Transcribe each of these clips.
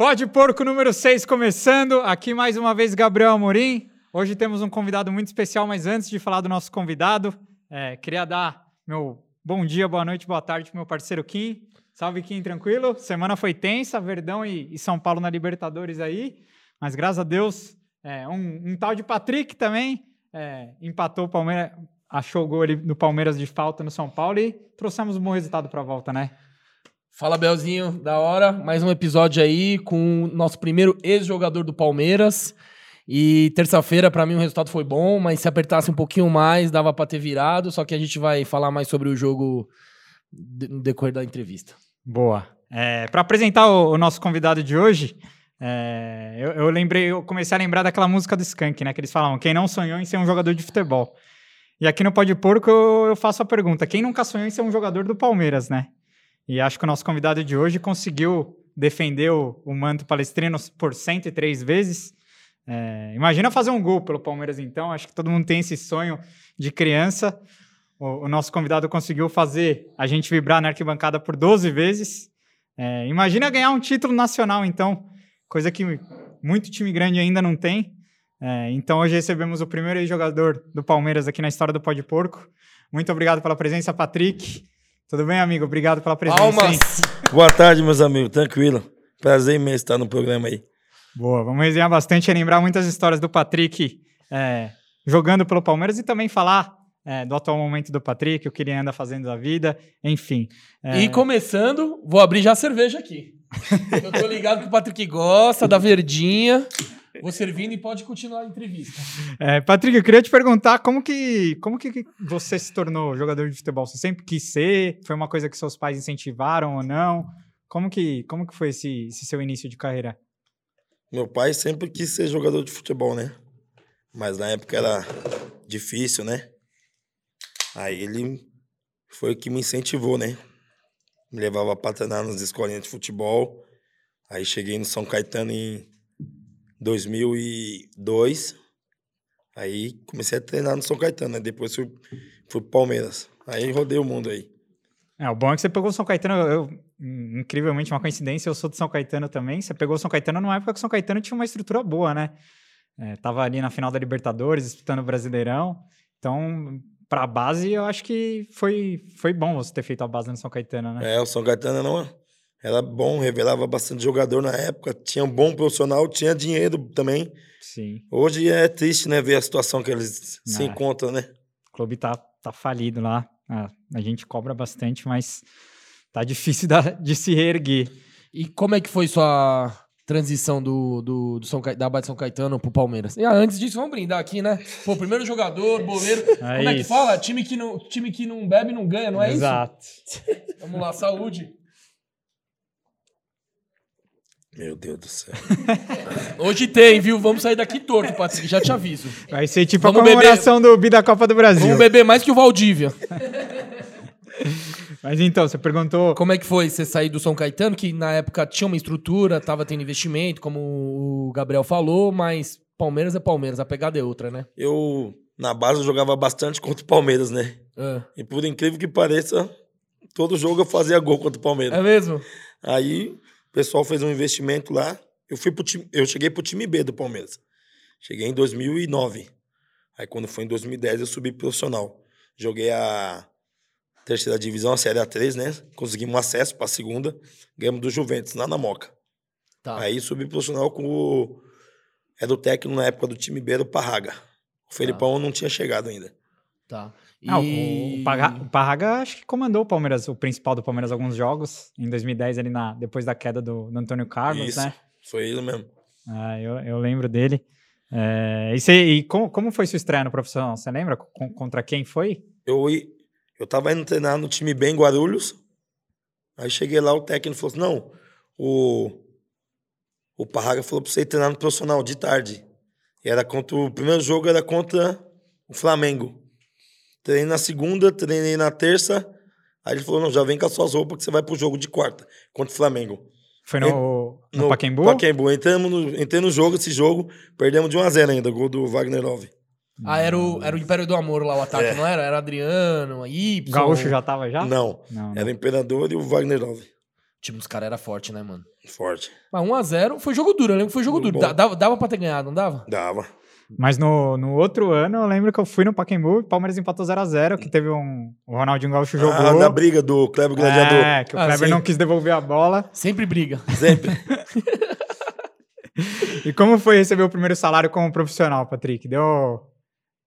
Pode Porco número 6 começando. Aqui mais uma vez Gabriel Amorim. Hoje temos um convidado muito especial, mas antes de falar do nosso convidado, é, queria dar meu bom dia, boa noite, boa tarde para meu parceiro Kim. Salve Kim, tranquilo? Semana foi tensa, Verdão e, e São Paulo na Libertadores aí, mas graças a Deus, é, um, um, tal de Patrick também é, empatou o Palmeiras, achou o gol ali no Palmeiras de falta no São Paulo e trouxemos um bom resultado para a volta, né? Fala, Belzinho, da hora. Mais um episódio aí com o nosso primeiro ex-jogador do Palmeiras. E terça-feira, para mim, o resultado foi bom, mas se apertasse um pouquinho mais, dava para ter virado. Só que a gente vai falar mais sobre o jogo no decorrer da entrevista. Boa. É, para apresentar o, o, nosso convidado de hoje, é, eu, eu, lembrei, eu comecei a lembrar daquela música do Skank, né? Que eles falavam, quem não sonhou em ser um jogador de futebol. E aqui no Pode Porco eu, eu faço a pergunta: quem nunca sonhou em ser um jogador do Palmeiras, né? E acho que o nosso convidado de hoje conseguiu defender o, o manto palestrino por 103 vezes. É, imagina fazer um gol pelo Palmeiras, então. Acho que todo mundo tem esse sonho de criança. O, o nosso convidado conseguiu fazer a gente vibrar na arquibancada por 12 vezes. É, imagina ganhar um título nacional, então. Coisa que muito time grande ainda não tem. É, então hoje recebemos o primeiro jogador do Palmeiras aqui na história do Pó de Porco. Muito obrigado pela presença, Patrick. Tudo bem, amigo? Obrigado pela presença. Palmas. Boa tarde, meus amigos. Tranquilo. Prazer imenso estar no programa aí. Boa. Vamos resenhar bastante e lembrar muitas histórias do Patrick é, jogando pelo Palmeiras e também falar é, do atual momento do Patrick, o que ele anda fazendo da vida, enfim. É... E começando, vou abrir já a cerveja aqui. Eu tô ligado que o Patrick gosta da verdinha. Vou servindo e pode continuar a entrevista. É, Patrick, eu queria te perguntar como que, como que você se tornou jogador de futebol? Você sempre quis ser? Foi uma coisa que seus pais incentivaram ou não? Como que, como que foi esse, esse seu início de carreira? Meu pai sempre quis ser jogador de futebol, né? Mas na época era difícil, né? Aí ele foi o que me incentivou, né? Me levava para treinar nas escolinhas de futebol. Aí cheguei no São Caetano em 2002. Aí comecei a treinar no São Caetano, né? Depois fui, fui pro Palmeiras. Aí rodei o mundo aí. É, o bom é que você pegou o São Caetano, eu, incrivelmente, uma coincidência, eu sou do São Caetano também. Você pegou o São Caetano numa época que o São Caetano tinha uma estrutura boa, né? É, tava ali na final da Libertadores, disputando o Brasileirão. Então, pra base, eu acho que foi, foi bom você ter feito a base no São Caetano, né? É, o São Caetano não, era bom, revelava bastante jogador na época, tinha um bom profissional, tinha dinheiro também. Sim. Hoje é triste, né, ver a situação que eles se encontram, né? O clube tá, tá falido lá. Ah, a gente cobra bastante, mas tá difícil da, de se reerguer. E como é que foi sua transição do, do, do São, da Bate São Caetano pro Palmeiras? E ah, antes disso, vamos brindar aqui, né? Pô, primeiro jogador, boleiro. É como é que fala? Time que não, time que não bebe não ganha, não é Exato. isso? Exato. vamos lá, saúde. Meu Deus do céu. Hoje tem, viu? Vamos sair daqui torto, Patrick, já te aviso. Vai ser tipo Vamos a comemoração beber... do Bi da Copa do Brasil. Vamos beber mais que o Valdívia. Mas então, você perguntou. Como é que foi você sair do São Caetano, que na época tinha uma estrutura, tava tendo investimento, como o Gabriel falou, mas Palmeiras é Palmeiras, a pegada é outra, né? Eu, na base, eu jogava bastante contra o Palmeiras, né? É. E por incrível que pareça, todo jogo eu fazia gol contra o Palmeiras. É mesmo? Aí o pessoal fez um investimento lá. Eu fui pro time, eu cheguei pro time B do Palmeiras. Cheguei em 2009. Aí quando foi em 2010 eu subi profissional. Joguei a terceira divisão, a Série A3, né? Conseguimos acesso para a segunda. Ganhamos do Juventus, lá na Moca. Tá. Aí subi profissional com o... Era o técnico na época do time B, era o Parraga. O Felipão tá. não tinha chegado ainda. Tá. Ah, e... o, Parraga, o Parraga acho que comandou o Palmeiras, o principal do Palmeiras, alguns jogos. Em 2010, ali na, depois da queda do, do Antônio Carlos, Isso, né? Foi ele mesmo. Ah, eu, eu lembro dele. É, e, cê, e como, como foi sua estreia no profissional? Você lembra contra quem foi? Eu, eu tava indo treinar no time bem Guarulhos. Aí cheguei lá, o técnico falou assim: não, o, o Parraga falou pra você ir treinar no profissional de tarde. E era contra. O primeiro jogo era contra o Flamengo. Treinei na segunda, treinei na terça. Aí ele falou: não, já vem com as suas roupas que você vai pro jogo de quarta contra o Flamengo. Foi no, no, no Pacaembu? Pacaembu. Entramos no, entrei no jogo, esse jogo, perdemos de 1x0 ainda, gol do Wagner Love. Ah, era o, era o Império do Amor lá, o ataque, é. não era? Era Adriano, Y. Gaúcho já tava já? Não, não era o Imperador e o Wagner Love. O time dos caras era forte, né, mano? Forte. Mas 1x0 foi jogo duro, eu lembro que foi jogo duro. Dava, dava pra ter ganhado, não dava? Dava. Mas no, no outro ano, eu lembro que eu fui no Pacaembu e o Palmeiras empatou 0x0, que teve um... O Ronaldinho Gaúcho jogou. Ah, na briga do Kleber Gladiador. É, que o Ah, Kleber sim. não quis devolver a bola. Sempre briga. Sempre. E como foi receber o primeiro salário como profissional, Patrick? Deu,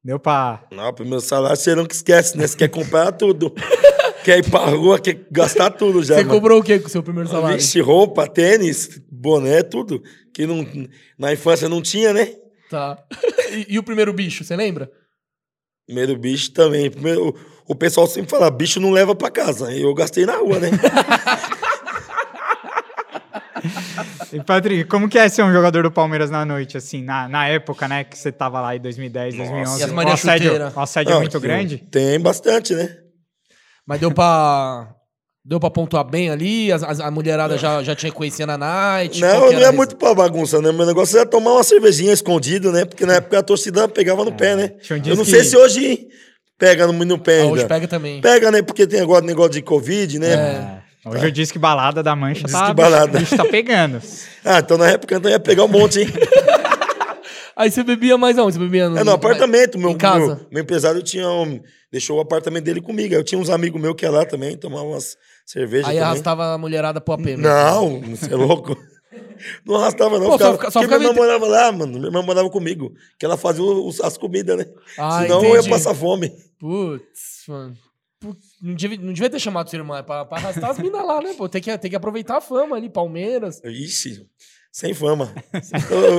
deu pra... Não, o primeiro salário você não que esquece, né? Você quer comprar tudo. quer ir pra rua, quer gastar tudo já. Você mano. cobrou o quê com o seu primeiro salário? Vixe, roupa, tênis, boné, tudo. Que não, na infância não tinha, né? Tá. E, e o primeiro bicho, você lembra? Primeiro bicho também. Primeiro, o, o pessoal sempre fala, bicho não leva pra casa. Eu gastei na rua, né? E, Patrick, como que é ser um jogador do Palmeiras na noite, assim, na, na época, né, que você tava lá em 2010, Nossa. 2011? E as o Maria assédio, Chuteira? o assédio é Não, muito grande? Tem bastante, né? Mas deu pra. Deu pra pontuar bem ali? As- as- a mulherada já, já tinha conhecido na night? Não, não é a muito pra bagunça, né? Meu negócio era tomar uma cervejinha escondido, né? Porque na época a torcida pegava no pé, né? Eu não que- sei se hoje pega no, no pé Ah, ainda. hoje pega também. Pega, né? Porque tem agora negócio de Covid, né? É. Hoje eu disse que balada da mancha tá, que balada. Bicho tá pegando. Ah, então na época então ia pegar um monte, hein? Aí você bebia mais aonde? Você bebia no, É no apartamento. Meu, Em casa? Meu, meu empresário tinha um, deixou o apartamento dele comigo. Aí Eu tinha uns amigos meus que iam lá também, tomar umas cervejas Aí também. arrastava a mulherada pro AP. mesmo. Não, você é louco. Não arrastava, não. Pô, só ficava, fica- só porque minha irmã morava lá, mano. Minha irmã morava comigo. Que ela fazia os- as comidas, né? Ah, Senão eu ia entendi. passar fome. Putz, mano. Putz, Não devia, não devia ter chamado sua irmã é pra, pra arrastar as minas lá, né? Pô, tem que, tem que aproveitar a fama ali, Palmeiras. Ixi, sem fama.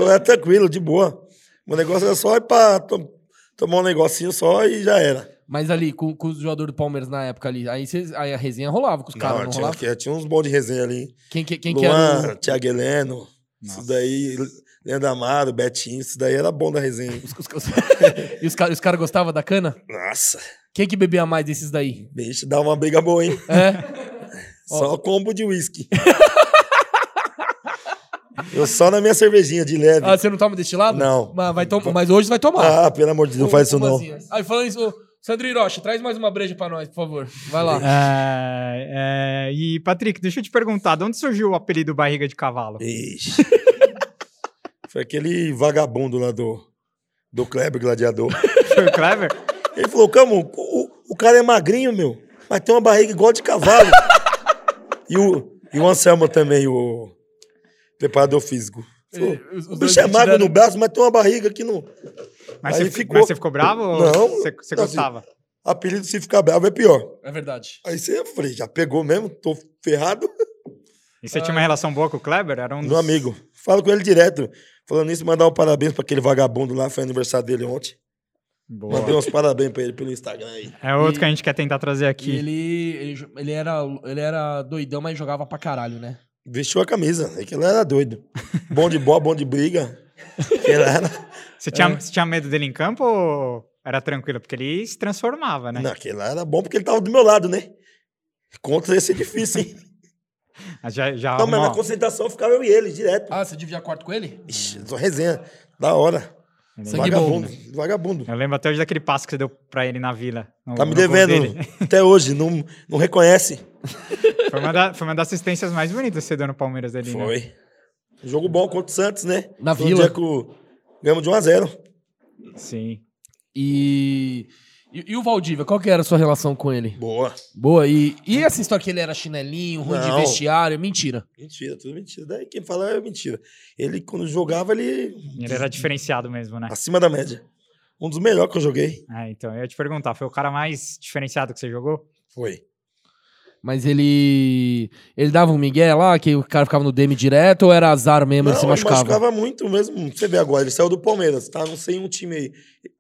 era tranquilo, de boa. O negócio era só ir pra to- tomar um negocinho só e já era. Mas ali, com, com os jogadores do Palmeiras na época ali, aí, cês- aí a resenha rolava com os caras, Não, não, tinha, rolava? tinha, uns bons de resenha ali. Quem, que- quem que era Luan. Thiago Heleno, isso daí, Leandro Amaro, Betinho, isso daí era bom da resenha. Os, os, e os caras cara gostavam da cana? Nossa, Quem que bebia mais desses daí? bicho, dá uma briga boa, hein? É? Só combo de uísque. Eu só na minha cervejinha de leve. Ah, você não toma destilado? Não. Mas, vai tom- mas hoje vai tomar. Ah, pelo amor de Deus, não faz isso não. Aí, falando isso, Sandro Hiroshi, traz mais uma breja pra nós, por favor. Vai lá. É, é, e, Patrick, deixa eu te perguntar, de onde surgiu o apelido Barriga de Cavalo? Ixi. Foi aquele vagabundo lá do, do Kleber Gladiador. Foi o Clever? Ele falou, Camo, o, o cara é magrinho, meu, mas tem uma barriga igual de cavalo. e, o, e o Anselmo também, o preparador físico. Falou, É, os- os o bicho é magro no braço, mas tem uma barriga que não... Mas, você, ficou- mas você ficou bravo ou Não, você, você não, assim, gostava? Apelido se ficar bravo é pior. É verdade. Aí você, eu falei, já pegou mesmo? Tô ferrado. E você tinha uma relação boa com o Kleber? Era um dos... Meu amigo. Falo com ele direto. Falando nisso, mandar um parabéns pra aquele vagabundo lá. Foi aniversário dele ontem. Boa. Mandei uns parabéns pra ele pelo Instagram aí. É outro E- que a gente quer tentar trazer E aqui. ele, ele, ele, era, ele era doidão, mas jogava pra caralho, né? Vestiu a camisa. É que ele era doido. Bom de bola, bom de briga. Ele era. Você tinha, É. você tinha medo dele em campo ou era tranquilo? Porque ele se transformava, né? Não, aquele lá era bom porque ele tava do meu lado, né? Contra esse é difícil, hein? Mas Já, já Não, mas na concentração ficava eu e ele, direto. Ah, você dividia quarto com ele? Ixi, só resenha. Da hora. Sangue bom. Vagabundo. Vagabundo. Eu lembro até hoje daquele passo que você deu pra ele na vila. no- Tá me devendo até hoje. Não, não reconhece. Foi uma, da- foi uma das assistências mais bonitas que você deu no Palmeiras ali, né? Foi. Jogo bom contra o Santos, né? Na Foi um Vila. dia que o- ganhamos de 1 a 0 Sim. E, e, e o Valdívia, qual que era a sua relação com ele? Boa. Boa, e, e essa história que ele era chinelinho, ruim de Não. vestiário? Mentira. Mentira, tudo mentira. Daí quem fala é mentira. Ele, quando jogava, ele. Ele era diferenciado mesmo, né? Acima da média. Um dos melhores que eu joguei. É, então, eu ia te perguntar, foi o cara mais diferenciado que você jogou? Foi. Mas ele. Ele dava um migué lá, que o cara ficava no DM direto, ou era azar mesmo, ele se machucava? machucava muito mesmo. Você vê agora, ele saiu do Palmeiras, tá? Não sei um time aí.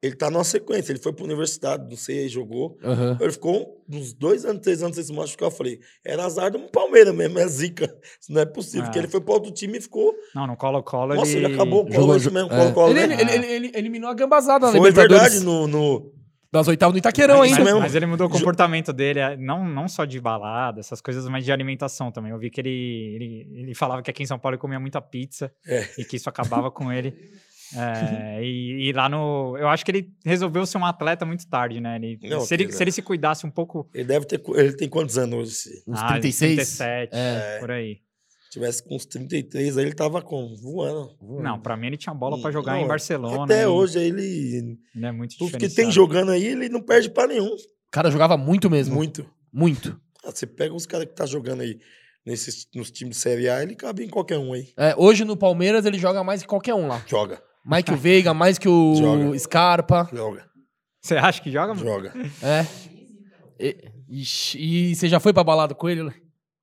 Ele tá numa sequência, ele foi pra universidade, não sei, aí jogou. Aham. Ele ficou uns dois anos, três anos sem se machucar. Eu falei, era azar do Palmeiras mesmo, é zica. Isso não é possível. Ah. Porque ele foi pra outro time e ficou. Não, no Colo-Colo Nossa, ele... ele acabou com o Colo mesmo. é. Colo-Colo, ele, né? ele, ele- ele- ele eliminou a gambazada na Foi verdade no, no, Das oitavas do Itaquerão Mas, ainda. mesmo. mas ele mudou o comportamento dele, é, não, não só de balada, essas coisas, mas de alimentação também. Eu vi que ele, ele, ele falava que aqui em São Paulo ele comia muita pizza É. e que isso acabava com ele. É, e, e lá no. Eu acho que ele resolveu ser um atleta muito tarde, né? Ele- Não, se, ele, se ele se cuidasse um pouco. Ele deve ter. Ele tem quantos anos? Se Uns ah, 36? 37, É. por aí. Tivesse com uns 33, aí ele tava com voando. Não, pra mim ele tinha bola pra jogar Não, em Barcelona. Até e hoje ele. Ele é muito Tudo que tem jogando aí, ele não perde pra nenhum. O cara jogava muito mesmo. Muito. Muito. Ah, Você pega os caras que tá jogando aí nesses, nos times de Série A, ele cabe em qualquer um aí. É, hoje no Palmeiras ele joga mais que qualquer um lá. Joga, Mais que o Veiga, mais que o Joga. Scarpa. joga, Você acha que joga? mano? joga. É. E, ixi, e você já foi pra balada com ele?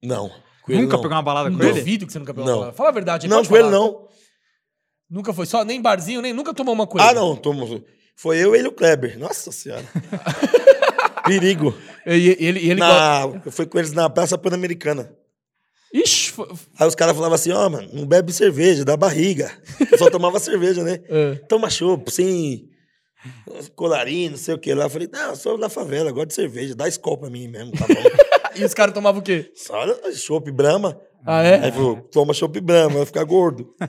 Não. Com Nunca pegou uma balada Não com ele? duvido que você nunca pegou Não. uma balada. Fala a verdade. Não, com ele não. Nunca foi só, nem barzinho, nem nunca tomou uma coisa. Ah, não. Tomo... Foi eu, ele e o Kleber. Nossa senhora. Perigo. E ele, e ele Na... Eu fui com eles na Praça Pan-Americana. Ixi, foi- Aí os caras falavam assim, ó, mano, não bebe cerveja, dá barriga. Eu só tomava cerveja, né? é. Toma chopp, sem colarinho, não sei o que lá. Eu falei, não, eu sou da favela, gosto de cerveja, dá escola pra mim mesmo, tá bom? E os caras tomavam o quê? Só chopp Brahma. Ah, é? Aí falou, toma chopp Brahma, vai ficar gordo.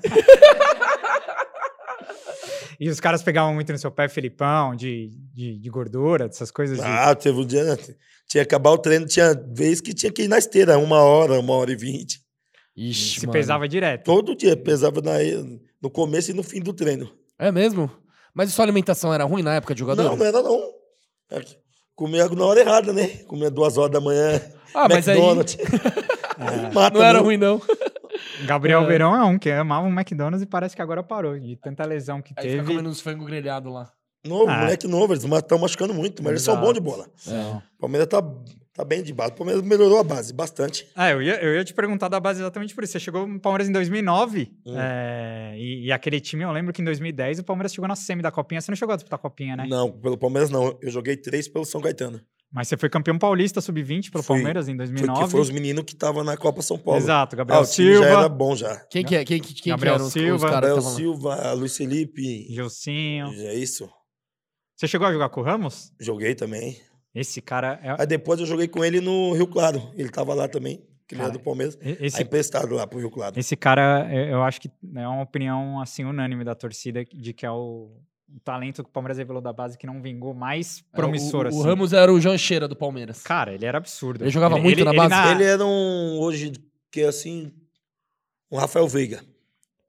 E os caras pegavam muito no seu pé, Felipão, de, de, de gordura, dessas coisas. de- Ah, teve um dia, né? tinha que acabar o treino, tinha vez que tinha que ir na esteira, uma hora, uma hora e vinte. Ixi, se mano. pesava direto. Todo dia, pesava na, no começo e no fim do treino. É mesmo? Mas e sua alimentação era ruim na época de jogador? Não, não era não. É Comia na hora errada, né? Comia duas horas da manhã. Ah, mas aí- McDonald's. Mata Não era mesmo. ruim, não. Gabriel É. Verão é um que amava um McDonald's e parece que agora parou. De tanta lesão que Aí fica teve. comendo uns frango grelhado lá. Novo, Ah. moleque novo, eles estão machucando muito, mas eles são Exato. bons de bola. É. O Palmeiras tá, tá bem de base. O Palmeiras melhorou a base bastante. Ah, eu ia, eu ia te perguntar da base exatamente por isso. Você chegou no Palmeiras em 2009 Hum. é, e, e aquele time, eu lembro que em 2010 o Palmeiras chegou na semi da Copinha. Você não chegou a disputar a Copinha, né? Não, pelo Palmeiras não. Eu joguei três pelo São Caetano. Mas você foi campeão paulista sub-20 pelo Fui. Palmeiras em Foi 2009. que foi os meninos que estavam na Copa São Paulo. Exato, Ah, Gabriel o time Silva, já era bom já. Quem que é? Quem, quem, quem Gabriel que Silva, os Gabriel? Silva, Luiz Felipe. Gilcinho. É isso. Você chegou a jogar com o Ramos? Joguei também. Esse cara é. Aí depois eu joguei com ele no Rio Claro. Ele tava lá também, que ele era Cara, do Palmeiras. e- Aí Esse, emprestado lá pro Rio Claro. esse cara, eu eu acho que é uma opinião assim unânime da torcida de que é o, o talento que o Palmeiras revelou da base que não vingou mais promissor É, o, assim. o Ramos era o Jancheira do Palmeiras. Cara, ele era absurdo. Ele jogava muito na base? Ele era um, hoje, que é assim, um Rafael Veiga.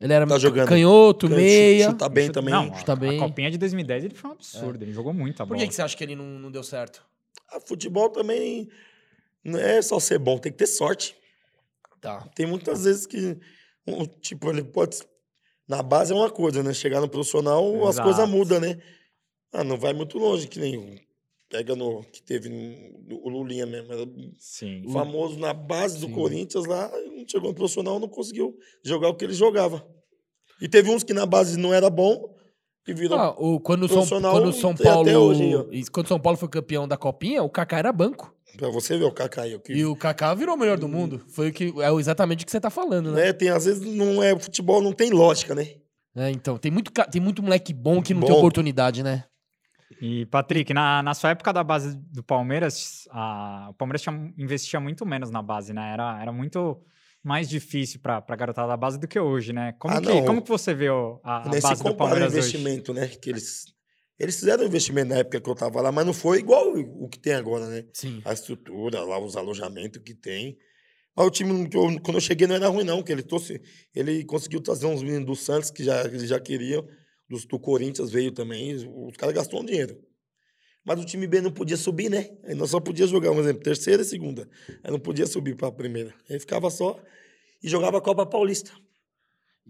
Ele era Tá jogando. canhoto, Canhoto, meia. Chuta bem também. Não, Chuta a, bem. a copinha de 2010 ele foi um absurdo. Ele jogou muito a Por bola. que, que você acha que ele não, não deu certo? Ah, futebol também não é só ser bom, tem que ter sorte. Tá. Tem muitas vezes que, um, tipo, ele pode. Na base é uma coisa, né? Chegar no profissional, as Exato. coisas mudam, né? Ah, não vai muito longe, que nem. Pega no. Que teve no, o Lulinha mesmo. Era Sim. famoso na base do Sim. Corinthians lá, não chegou no profissional, não conseguiu jogar o que ele jogava. E teve uns que na base não era bom e virou. Ah, o, quando, o São, quando São tem até Paulo. hoje, quando o São Paulo foi campeão da Copinha, o Kaká era banco. Pra você ver o Kaká aí, que E o Kaká virou o melhor do mundo. Foi o que, é exatamente o que você tá falando, né? né? Tem, às vezes não é futebol, não tem lógica, né? É, então, tem muito, tem muito moleque bom que não tem Bom. oportunidade, né? E, Patrick, na, na sua época da base do Palmeiras, a- o Palmeiras tinha- investia muito menos na base, né? Era, era muito mais difícil pra, pra garotada da base do que hoje, né? Como, Ah, que, não. como que você vê o- a, a Nem se base do Palmeiras hoje? investimento, né? Que eles, eles fizeram investimento na época que eu tava lá, mas não foi igual o que tem agora, né? Sim. A estrutura, lá, os alojamentos que tem. Mas o time, eu- quando eu cheguei, não era ruim, não, que ele trouxe. Ele conseguiu trazer uns meninos do Santos que já, eles já queriam. Dos, do Corinthians veio também. Os caras gastou um dinheiro. Mas o time B não podia subir, né? Aí nós só podia jogar, um exemplo, terceira e segunda. Aí não podia subir para a primeira. Aí ficava só e jogava a Copa Paulista.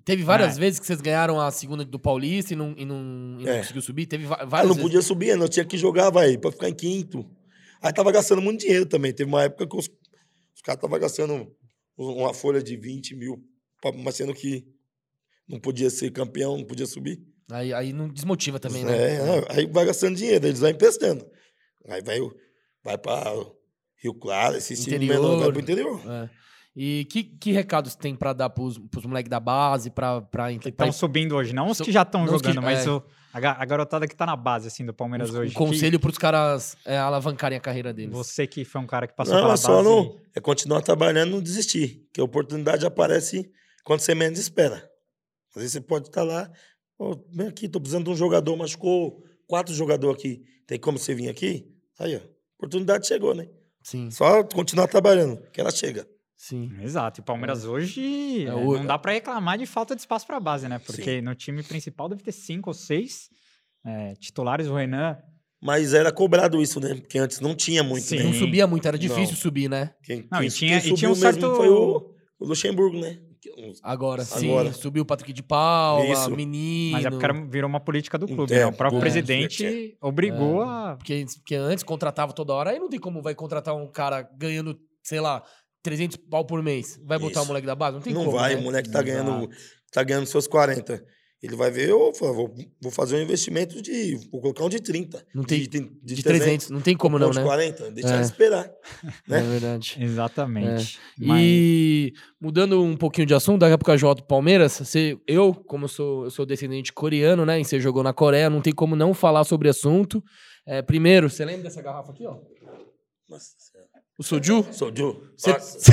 Teve várias É. vezes que vocês ganharam a segunda do Paulista e não, e não, e não É. conseguiu subir. Teve Aí várias não vezes. podia subir, nós tinha que jogar, vai, para ficar em quinto. Aí tava gastando muito dinheiro também. Teve uma época que os, os caras estavam gastando uma folha de 20 mil, mas sendo que não podia ser campeão, não podia subir. Aí, aí não desmotiva também, né? É, aí vai gastando dinheiro, eles vão emprestando. Aí vai, vai para Rio Claro, esse Interior. menor vai pro interior. É. E que, que recados tem pra dar pros, pros moleques da base, pra, pra, Que estão subindo hoje, não os So- que já estão os que- jogando, mas é. o- a, a garotada que tá na base, assim, do Palmeiras um hoje. que conselho pros caras é, alavancarem a carreira deles. Você que foi um cara que passou Não, pela é só base. não, é continuar trabalhando e não desistir. Que a oportunidade aparece quando você menos espera. Às vezes você pode estar lá, Vem aqui, tô precisando de um jogador, machucou quatro jogadores aqui. Tem como você vir aqui? Aí, ó, oportunidade chegou, né? Sim, Só continuar trabalhando, que ela chega. sim. Exato. E o Palmeiras hoje É, é, o- não dá pra reclamar de falta de espaço pra base, né? Porque no time principal deve ter cinco ou seis é, titulares. O Renan Mas era cobrado isso, né? Porque antes não tinha muito, Sim. né? Não subia muito, era Não. difícil subir, né? Quem, Não, quem- e tinha- quem e tinha um certo- foi o, o Luxemburgo, né? Que- Agora, sim. Agora. Subiu o Patrick de Paula, Isso. menino. Mas é porque era- virou uma política do clube, É, né? O próprio é, presidente obrigou É. a. Porque, porque antes contratava toda hora, aí não tem como vai contratar um cara ganhando, sei lá, 300 pau por mês. Vai botar Isso. o moleque da base? Não tem não como. vai, né? o moleque tá Exato. ganhando, tá ganhando seus 40. Ele vai ver, eu vou, vou fazer um investimento de. Vou colocar um de 30. Não tem- de, de, De 300, não tem como não, de né? 40, deixa É. ele esperar. É né? verdade. Exatamente. Mas- E mudando um pouquinho de assunto, daqui a pouco a pro Palmeiras. Você, eu, como sou, eu sou descendente coreano, né? E você jogou na Coreia, não tem como não falar sobre assunto. É, primeiro, você lembra dessa garrafa aqui, ó? Nossa. O soju? Sou Joe. Cê- Nossa.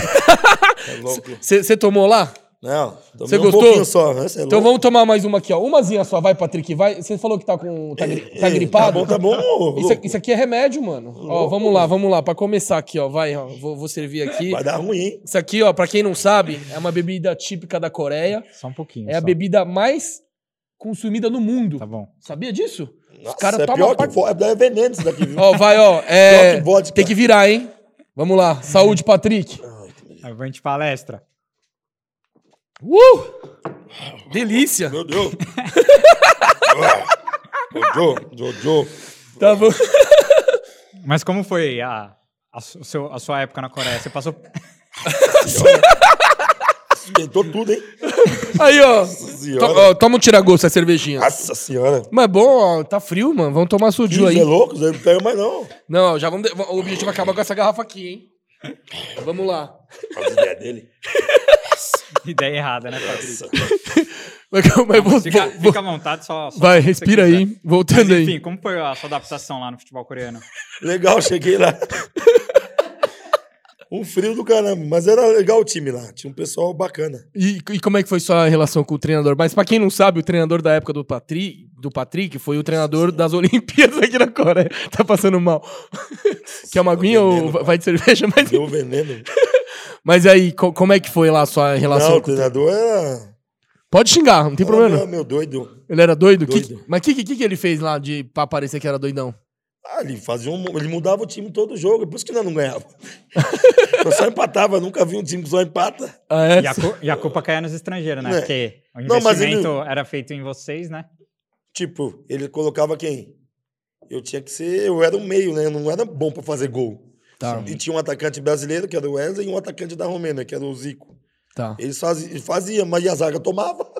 é louco. Você tomou lá? Não, tomei Cê um gostou? pouquinho só. né? É Então louco. vamos tomar mais uma aqui, ó. Umazinha só, vai, Patrick, vai. Você falou que tá com. Tá, gri- tá Ei, gripado? Tá bom, tá bom. Isso, isso aqui é remédio, mano. Ó, Louco. vamos lá, vamos lá. Pra começar aqui, ó. Vai, ó. Vou, vou servir aqui. Vai dar ruim, hein? Isso aqui, ó, pra quem não sabe, é uma bebida típica da Coreia. Só um pouquinho. É a só. bebida mais consumida no mundo. Tá bom. Sabia disso? Nossa, cara é tomam pior que vodka. É veneno isso daqui, viu? Ó, vai, ó. Pior É... que vodka. Tem que virar, hein? Vamos lá. Saúde, Patrick. Avante palestra. Uh! Delícia. Meu Deus. Jojo, Jojo. Tá bom. Mas como foi a, a, seu- a sua época na Coreia? Você passou. Esquentou tudo, hein? Aí, ó. Nossa To- senhora. ó, Toma um tiragosto, essa cervejinha. Nossa senhora. Mas é bom, ó. Tá frio, mano. Vamos tomar suju Você aí. é louco? Você não pega mais, não. Não, já vamos. de- O objetivo é acabar com essa garrafa aqui, hein? Vamos lá. As ideias dele. Ideia errada, né, Patrícia? Mas, mas vou- Fica, vou- fica à vontade, só. só Vai, respira aí. Voltando Mas, aí. enfim, como foi a sua adaptação lá no futebol coreano? Legal, cheguei lá. Um frio do caramba, mas era legal o time lá. Tinha um pessoal bacana. E, e como é que foi sua relação com o treinador? Mas pra quem não sabe, o treinador da época do Patrick, do Patrick foi o treinador das Olimpíadas aqui na Coreia. Tá passando mal. Quer uma aguinha ou veneno, vai de cerveja? Mas, Deu veneno. mas aí, co- como é que foi lá a sua relação Não, o com o treinador era. Pode xingar, não tem problema. Não, meu doido. Ele era doido? Que- Doido. mas o que, que, que ele fez lá de, pra parecer que era doidão? Ah, ele fazia um, ele mudava o time todo jogo, por isso que nós não ganhava. Eu só empatava, nunca vi um time que só empata. Ah, é? E a, e a culpa caía nos estrangeiros, né? É. Porque o Não, mas ele- investimento era feito em vocês, né? Tipo, ele colocava quem? Eu tinha que ser, eu era o meio, né? Eu não era bom pra fazer gol. Tá, E tinha um atacante brasileiro, que era o Wesley, e um atacante da Romênia, que era o Zico. tá. Eles faziam, ele fazia, mas e a zaga tomava.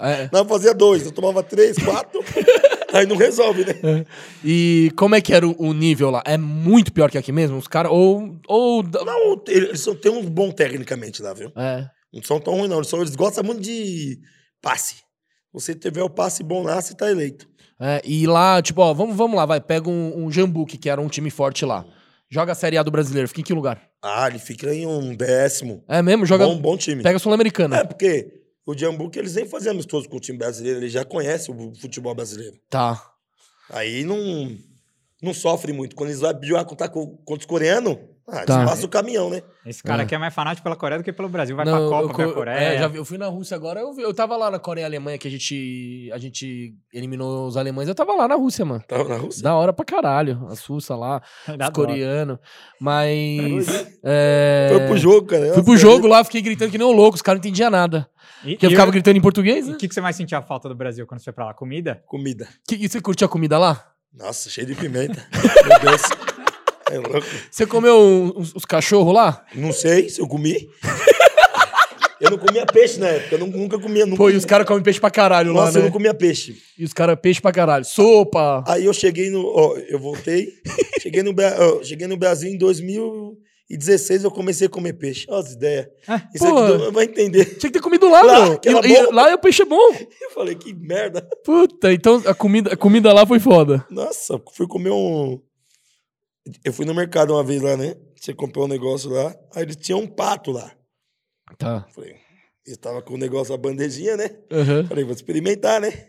É. Nós fazia dois, eu tomava três, quatro. aí não resolve, né? E como é que era o, o nível lá? É muito pior que aqui mesmo? Os caras. Ou. ou Não, eles são, tem uns bons tecnicamente lá, viu? É. Não são tão ruins, não. Eles, só, eles gostam muito de passe. Se você tiver o passe bom lá, você tá eleito. É, e lá, tipo, ó, vamos, vamos lá, vai, pega um, um Jambuque, que era um time forte lá. Joga a Série A do brasileiro, fica em que lugar? Ah, ele fica em um décimo. É mesmo? Joga. Bom, bom time. Pega a Sul-Americana. É, porque o Jambuque, eles nem faziam amistoso com o time brasileiro, ele já conhece o futebol brasileiro. Tá. Aí não, não sofre muito. Quando eles vão jogar contra, contra os coreanos, ah, eles Tá. passam o caminhão, né? Esse cara É. aqui é mais fanático pela Coreia do que pelo Brasil. Vai Não, pra eu Copa, vai co- pra Coreia. É, já vi- eu fui na Rússia agora, eu, vi- eu tava lá na Coreia e Alemanha, que a gente, a gente eliminou os alemães. Eu tava lá na Rússia, mano. Tava na Rússia. Da hora pra caralho. As russas lá, os coreanos. Mas. é, Foi pro jogo, cara. Fui pro jogo lá, fiquei gritando que nem um louco, os caras não entendiam nada. E, Porque eu ficava o- gritando em português, né? o que, que você mais sentia falta do Brasil quando você foi pra lá? Comida? Comida. Que, e você curtiu a comida lá? Nossa, cheio de pimenta. Meu Deus. É louco. Você comeu os, os cachorros lá? Não sei se eu comi. eu não comia peixe na época. Eu nu- nunca comia. Nunca... Pô, e os caras comem peixe pra caralho Nossa, lá, eu né? não comia peixe. E os caras peixe pra caralho. Sopa. Aí eu cheguei no. Ó, eu voltei. cheguei, no, ó, cheguei no Brasil em 2016. Eu comecei a comer peixe. Olha as ideias. Ah, Isso pô. aqui não vai entender. Tinha que ter comido lá, Lá, E- e lá o peixe é bom. Eu falei, que merda. Puta, então a comida, a comida lá foi foda. Nossa, fui comer um. Eu fui no mercado uma vez lá, né? Você comprou um negócio lá. Aí eles tinham um pato lá. Tá. Falei, eles estavam com o negócio, a bandejinha, né? Uhum. Falei, vou experimentar, né?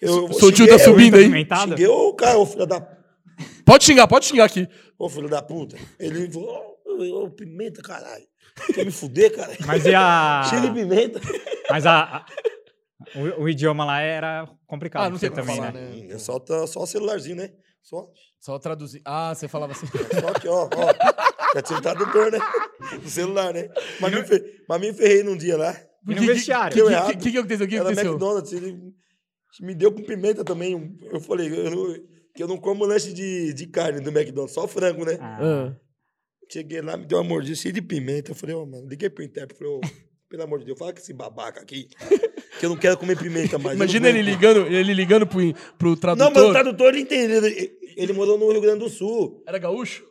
Eu Seu tio tá subindo aí? Xinguei o cara, ô filho da Pode xingar, pode xingar aqui. Ô, filho da puta. Ele falou, ô, ô, pimenta, caralho. Quer me fuder, cara? Mas e a. Cheio de pimenta. Mas a. a- o, o idioma lá era complicado. Ah, não como também, falar, né? né? É só, só o celularzinho, né? Só, Só traduzir. Ah, você falava assim. só aqui, ó. ó. Já tinha o tradutor, né? No celular, né? Mas me, fe- mas me ferrei num dia lá. E no vestiário? O que, que, que, que aconteceu? O que Era aconteceu? McDonald's. Ele me deu com pimenta também. Eu falei eu não- que eu não como lanche de, de carne do McDonald's, só frango, né? Ah, Ah. Cheguei lá, me deu uma mordida cheia de pimenta. Eu falei, ô, mano, liguei pro intérprete. Falei, ô, pelo amor de Deus, fala com esse babaca aqui. Que eu não quero comer pimenta mais. Imagina ele aguento." ligando, ele ligando pro, pro tradutor. Não, mas o tradutor ele entendeu. Ele, ele morou no Rio Grande do Sul. Era gaúcho?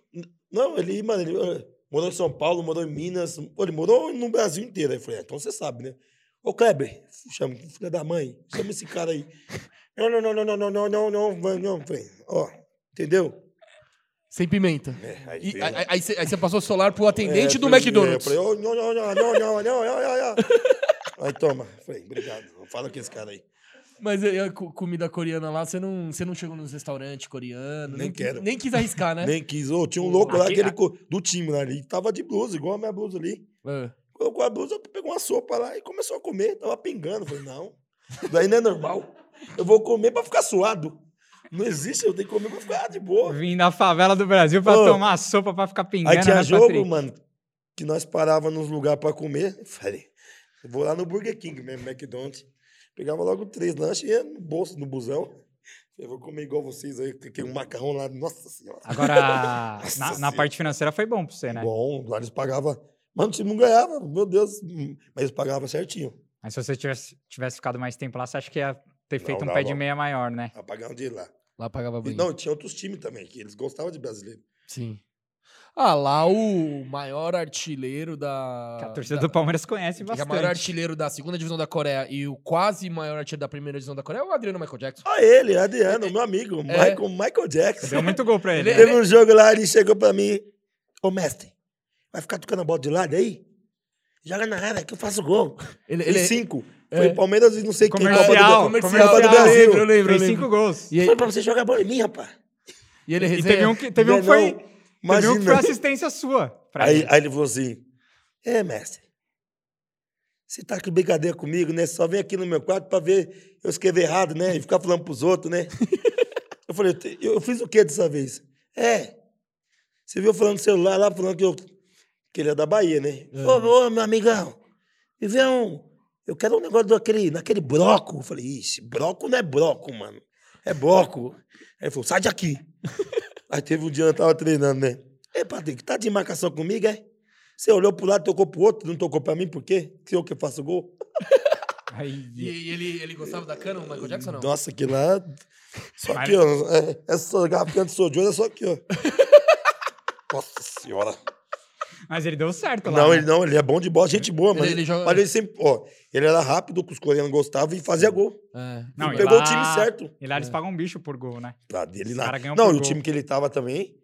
Não, ele, mano, ele eh, morou em São Paulo, morou em Minas. Pô, ele morou no Brasil inteiro. Aí eu falei, ah, então você sabe, né? Ô, Kleber, chama, filha da mãe, chama esse cara aí. Não, não, não, não, não, não, não, não, não, vai, não. Falei, ó, entendeu? Sem pimenta. É, aí E veio- aí, aí você, aí você passou o celular pro atendente É, do falei, McDonald's. é, Eu falei, oh, não, não, não, não, não, não, não, não, não. Aí toma. Falei, obrigado. Fala com esse cara aí. Mas e a co- comida coreana lá, você não, você não chegou nos restaurantes coreanos? Nem quis- quero. Nem quis arriscar, né? Nem quis. Ô, tinha um louco lá, Aqui- co- do time lá, ele tava de blusa, igual a minha blusa ali. Ah. Colocou a blusa, pegou uma sopa lá e começou a comer. Tava pingando. Falei, não, daí não é normal. Eu vou comer pra ficar suado. Não existe, eu tenho que comer pra ficar de boa. Vim da favela do Brasil pra Ô. tomar sopa pra ficar pingando. Aí tinha né, jogo, Patrick? mano, que nós parava nos lugares pra comer. Eu Falei, eu vou lá no Burger King mesmo, McDonald's. Pegava logo três lanches e ia no bolso, no busão. Eu vou comer igual vocês aí, que um macarrão lá. Nossa senhora. Agora, Nossa na, na Senhora. parte financeira foi bom pra você, né? Bom, lá eles pagavam. Mano, o time não ganhava, meu Deus. Mas eles pagavam certinho. Mas se você tivesse, tivesse ficado mais tempo lá, você acha que ia ter feito um pé de meia maior, né? Um dinheiro lá. Lá pagava E, bem. não, tinha outros times também, que eles gostavam de brasileiro. Sim. Ah, lá o maior artilheiro da. Que a torcida da- do Palmeiras conhece que é o bastante. maior artilheiro da segunda divisão da Coreia e o quase maior artilheiro da primeira divisão da Coreia é o Adriano Michael Jackson. Olha ele, Adriano, meu amigo, É. Michael, Michael Jackson. Deu muito gol pra ele. Ele-? Teve um jogo lá, ele chegou pra mim. Ô, mestre, vai ficar tocando a bola de lado aí? Joga na área que eu faço gol. Ele, ele cinco. É. Foi Palmeiras e não sei quem. Copa do Comercial, comercial, Copa do eu Brasil. lembro, eu lembro, eu Fez lembro. cinco gols. E, Foi pra você jogar bola em mim, rapaz. e ele E teve um que, teve um que foi. Teve um que foi assistência sua. Aí, ele. aí ele falou assim: É, mestre, você tá com brincadeira comigo, né? Só vem aqui no meu quarto pra ver eu escrever errado, né? E ficar falando pros outros, né? eu falei: eu, fiz o que dessa vez? É. Você viu falando no celular lá, falando que, eu, que ele é da Bahia, né? Ô, ô, meu amigão, me vê um. Eu quero um negócio daquele, daquele broco. Eu falei: Ixi, broco não é broco, mano. É broco. Aí ele falou: sai daqui. Aí teve um dia eu tava treinando, né? Ei, Patrick, tá de marcação comigo, é? Você olhou pro lado, tocou pro outro, não tocou pra mim, por quê? Que eu que faço gol? Aí, E, e ele, ele gostava da cana, o Michael Jackson, não? Nossa, que lá. Só aqui, ó. é- Essa garrafinha de sojo é só aqui, ó. Nossa senhora. Mas ele deu certo lá. Não, né? ele não, ele é bom de bola, gente boa, Ele- mas ele joga- mas ele sempre, ó, ele era rápido, que os coreanos gostavam e fazia gol. É. Não, Ele e pegou lá- o time certo. E lá eles pagam um bicho por gol, né? Lá dele lá. Não, e o time que ele tava também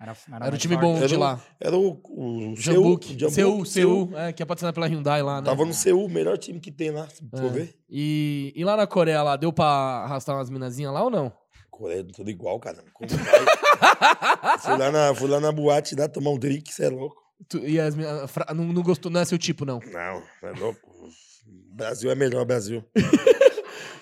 Era, Era o mais time forte. bom era de o, lá. era o, o Seul, Jambuque. Jambuque, Seul, Seul, é, que é patrocinado pela Hyundai lá, né? Tava no Seul, o melhor time que tem lá, se É. for ver. E, e lá na Coreia, lá, deu pra arrastar umas minazinhas lá ou não? Coreia, tudo igual, cara. Fui, lá na, fui lá na boate lá tomar um drink, você é louco. Tu- e as fra- não, não gostou, não é seu tipo, não. Não, é louco. Brasil é melhor, Brasil.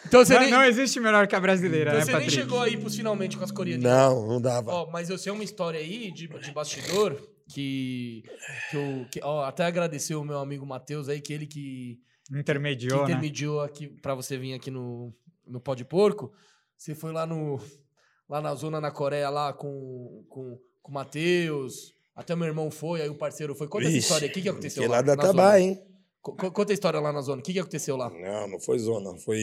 Então você Não, nem, não existe melhor que a brasileira, então né, você nem Patrick? chegou aí pros finalmente com as coreanas. Não, não dava. Ó, mas eu sei uma história aí de, de bastidor que, que eu que- ó, até agradecer o meu amigo Matheus aí, que ele que, que Intermediou, né? intermediou aqui pra você vir aqui no, no Pó de Porco. Você foi lá no lá na zona na Coreia lá com, com, com o Matheus. Até meu irmão foi, aí o parceiro foi. Conta essa Vixe, história aí. O que, que aconteceu Que lá? lá dá na trabalho, zona? hein? Co- co- Conta a história lá na zona. O que, que aconteceu lá? Não, não foi zona, foi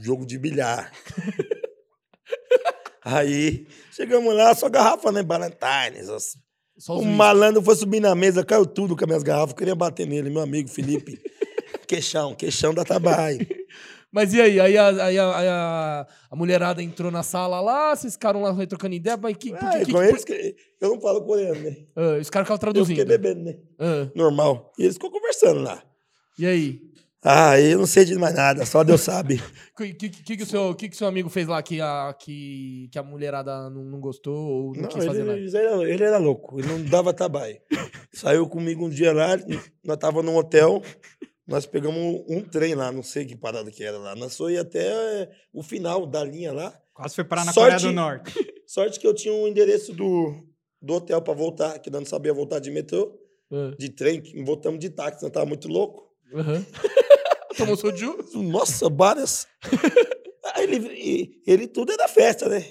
jogo de bilhar. Aí, chegamos lá, só garrafa, né? Ballantines. as- Só O malandro foi subir na mesa, caiu tudo com as minhas garrafas. Queria bater nele, meu amigo Felipe. queixão, queixão da trabalho. Mas e aí? Aí a, aí a, aí a- a mulherada entrou na sala lá, vocês ficaram lá trocando ideia, mas que, Ah, que- que- com eles que- eu não falo coreano, né? Ah, os caras ficaram Eu traduzindo. fiquei bebendo, né? Ah, Normal. E eles ficou conversando lá. e aí? Ah, eu não sei de mais nada, só Deus sabe. O que, que, que, o seu, que, que seu amigo fez lá que a, que, que a mulherada não, não gostou ou não, Não, quis fazer ele, nada? ele era, ele era louco, ele não dava trabalho. Saiu comigo um dia lá, nós tava num hotel, nós pegamos um trem lá, não sei que parada que era lá. Nós foi até o final da linha lá. Quase foi parar na Sorte- Coreia do Norte. Sorte que eu tinha um endereço do, do hotel para voltar, que nós não sabia voltar de metrô, Ah, de trem, que voltamos de táxi, nós tava muito louco. aham. Tomou soju? Nossa, várias. Aí ele, ele tudo é da festa, né?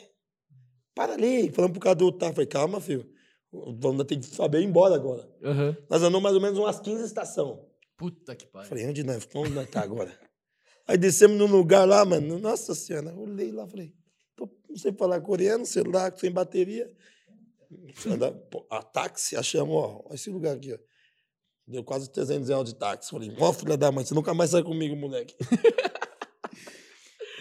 Para ali, falando pro cara do tá. Falei, calma, filho. Vamos ter que saber ir embora agora. Aham. Nós andamos mais ou menos umas 15 estações. Puta que pariu. Falei, onde nós, onde nós tá agora? Aí descemos num lugar lá, mano. Nossa senhora, eu olhei lá, falei, tô, não sei falar coreano, celular sem bateria. Anda- pô, A táxi, achamos, ó, esse lugar aqui, ó. Deu quase 300 reais de táxi. Falei, ó, filha da mãe, você nunca mais sai comigo, moleque.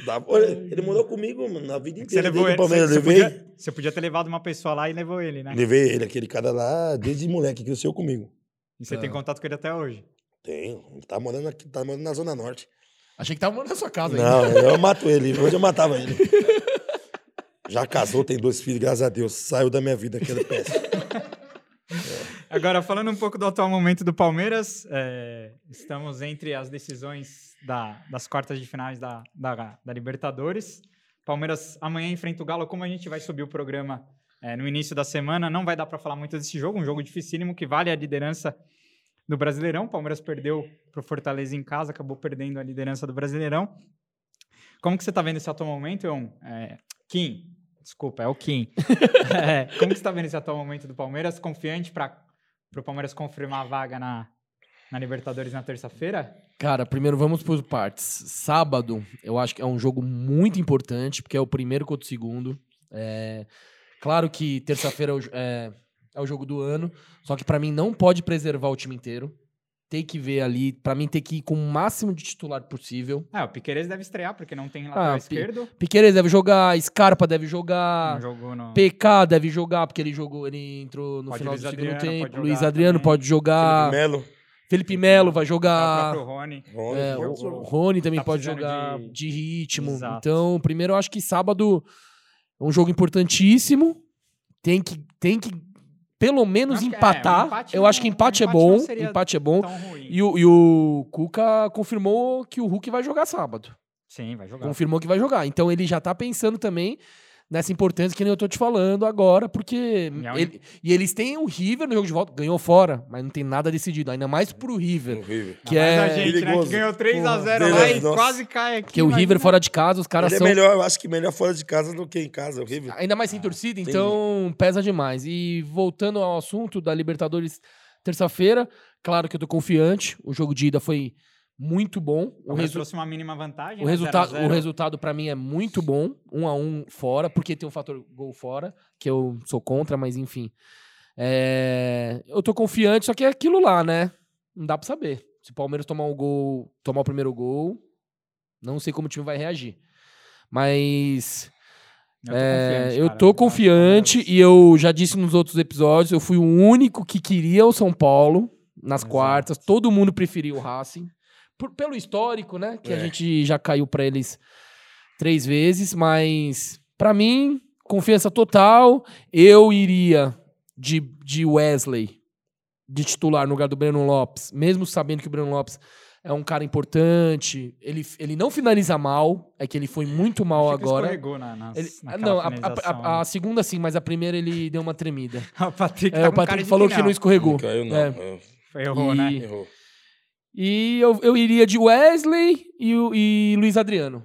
Dá- olha, ele morou comigo, mano, na vida Você inteira. levou desde ele. Palmeiras, Você, você levei, podia, você podia ter levado uma pessoa lá e levou ele, né? levei ele, aquele cara lá, desde moleque, cresceu comigo. E você tem Ah. contato com ele até hoje. Tenho, tá morando aqui, tá morando na Zona Norte. Achei que tava morando na sua casa ainda. Não, eu mato ele. Hoje eu matava ele. Já casou, tem dois filhos, graças a Deus. Saiu da minha vida, aquele péssimo. Agora, falando um pouco do atual momento do Palmeiras, é, estamos entre as decisões da- das quartas de finais da, da- da Libertadores. Palmeiras amanhã enfrenta o Galo. Como a gente vai subir o programa é, no início da semana, não vai dar para falar muito desse jogo. Um jogo dificílimo que vale a liderança do Brasileirão. O Palmeiras perdeu para o Fortaleza em casa, acabou perdendo a liderança do Brasileirão. Como que você está vendo esse atual momento, Ion? É, Kim, desculpa, é o Kim. É, como que você está vendo esse atual momento do Palmeiras? Confiante para o Palmeiras confirmar a vaga na, na Libertadores na terça-feira? Cara, primeiro vamos por partes. Sábado, eu acho que é um jogo muito importante, porque é o primeiro contra o segundo. É, Claro que terça-feira é, é- é o jogo do ano, só que pra mim não pode preservar o time inteiro. Tem que ver ali, pra mim tem que ir com o máximo de titular possível. É, o Piqueires deve estrear, porque não tem lateral Ah, esquerdo. Piqueires deve jogar, Scarpa deve jogar, Não jogou no... PK deve jogar, porque ele jogou, ele entrou no Pode final Luiz do segundo Adriano, tempo. pode Luiz jogar Adriano também. pode jogar. Felipe Melo. Felipe Melo vai É o jogar. Rony. Rony, É, Rony. o, o Rony também Tá pode jogar de- de, ritmo. Exato. Então, primeiro, eu acho que sábado é um jogo importantíssimo. Tem que, tem que pelo menos é, empatar. um empate eu não- acho que empate, um é empate bom. Empate é bom. E o, e o Cuca confirmou que o Hulk vai jogar sábado. Sim, vai jogar. Confirmou que vai jogar. Então ele já tá pensando também nessa importância que nem eu tô te falando agora, porque. É ele- e eles têm o River no jogo de volta, ganhou fora, mas não tem nada decidido. Ainda mais pro River. Horrível. Que é. a gente, né, que ganhou 3x0 Porra, lá e quase cai aqui. Porque o River fora de casa, os caras Ele é são. melhor, eu acho que melhor fora de casa do que em casa. Horrível. Ainda mais sem torcida, então pesa demais. E voltando ao assunto da Libertadores terça-feira, claro que eu tô confiante. O jogo de ida foi muito bom. O O, Palmeiras resu trouxe uma mínima vantagem. o né, resultado, 0 a o 0. resultado para mim é muito bom. Um a um fora, porque tem o fator gol fora, que eu sou contra, mas enfim. É, eu tô confiante, só que é aquilo lá, né? Não dá pra saber. Se o Palmeiras tomar um gol, tomar o primeiro gol, não sei como o time vai reagir. Mas Eu tô é, confiante, eu tô o confiante e eu já disse nos outros episódios, eu fui o único que queria o São Paulo nas Exato. quartas. Todo mundo preferiu o Racing. Por- pelo histórico, né? Que a É. gente já caiu pra eles três vezes, mas pra mim, confiança total. Eu iria de, de Wesley de titular no lugar do Breno Lopes, mesmo sabendo que o Breno Lopes é um cara importante. Ele, ele não finaliza mal, é que ele foi muito mal agora. escorregou na, nas, Ele- não, a, a- a- a né? segunda sim, mas a primeira ele deu uma tremida. o Patrick, É, tá o Patrick falou que não Não escorregou. caiu, não. É. É, Foi, Errou, né? E- Errou. E eu, eu iria de Wesley e, o- e Luiz Adriano.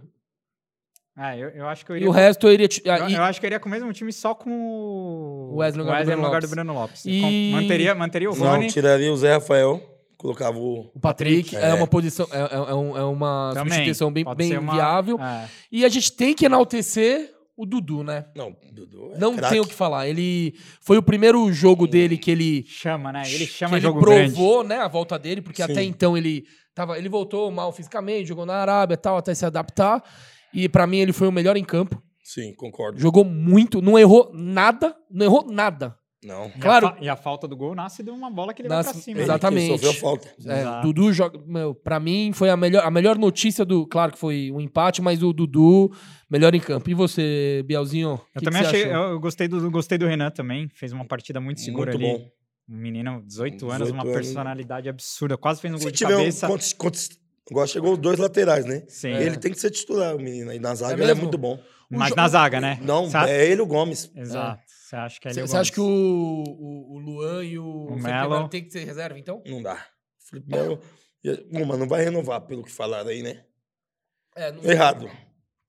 Ah, eu, eu acho que eu E iria. o resto eu iria. ah, eu, e- eu acho que eu iria com o mesmo time só com o Wesley no lugar do Breno no lugar Lopes. do Breno Lopes. E- Com- Manteria, manteria o Não, Rony. tiraria o Zé Rafael, colocava o. o Patrick é, É. uma posição, é, é- é é uma Também. substituição bem, Pode bem uma- viável. É. E a gente tem que enaltecer o Dudu, né? Não, Dudu. É Não craque. tem o que falar. Ele foi o primeiro jogo dele que ele Chama, né? Ele que chama ele jogo grande. provou, né, a volta dele, porque Sim. até então ele tava, ele voltou mal fisicamente, jogou na Arábia, e tal, até se adaptar. E pra mim ele foi o melhor em campo. Sim, concordo. Jogou muito, não errou nada, não errou nada. Não. E a Claro. E a, falta do gol nasce de uma bola que ele Nasce- vai pra cima. Ele Exatamente. que Sofreu falta. É. Dudu joga. Meu, pra mim foi a melhor, a melhor notícia do. Claro que foi um empate, mas o Dudu, melhor em campo. E você, Bielzinho? Eu que que também você achei, achou? eu eu gostei do, gostei do Renan também, fez uma partida muito segura Muito ali. bom. Um menino, 18 anos, 18 uma anos. personalidade absurda, quase fez um gol Se de tiver um. cabeça. Quantos, quantos, agora chegou os dois laterais, né? Sim. Ele tem que ser titular, o menino. aí na zaga É ele é muito bom. Mas jo- na zaga, né? Não, Você- é ele e o Gomes. Exato. Você acha que é ele Você o você acha que o, o, o Luan e o, O Felipe Melo. Tem que ser reserva, então? Não dá. Felipe Melo. Bom, mas não vai renovar, pelo que falaram aí, né? É, não- Errado.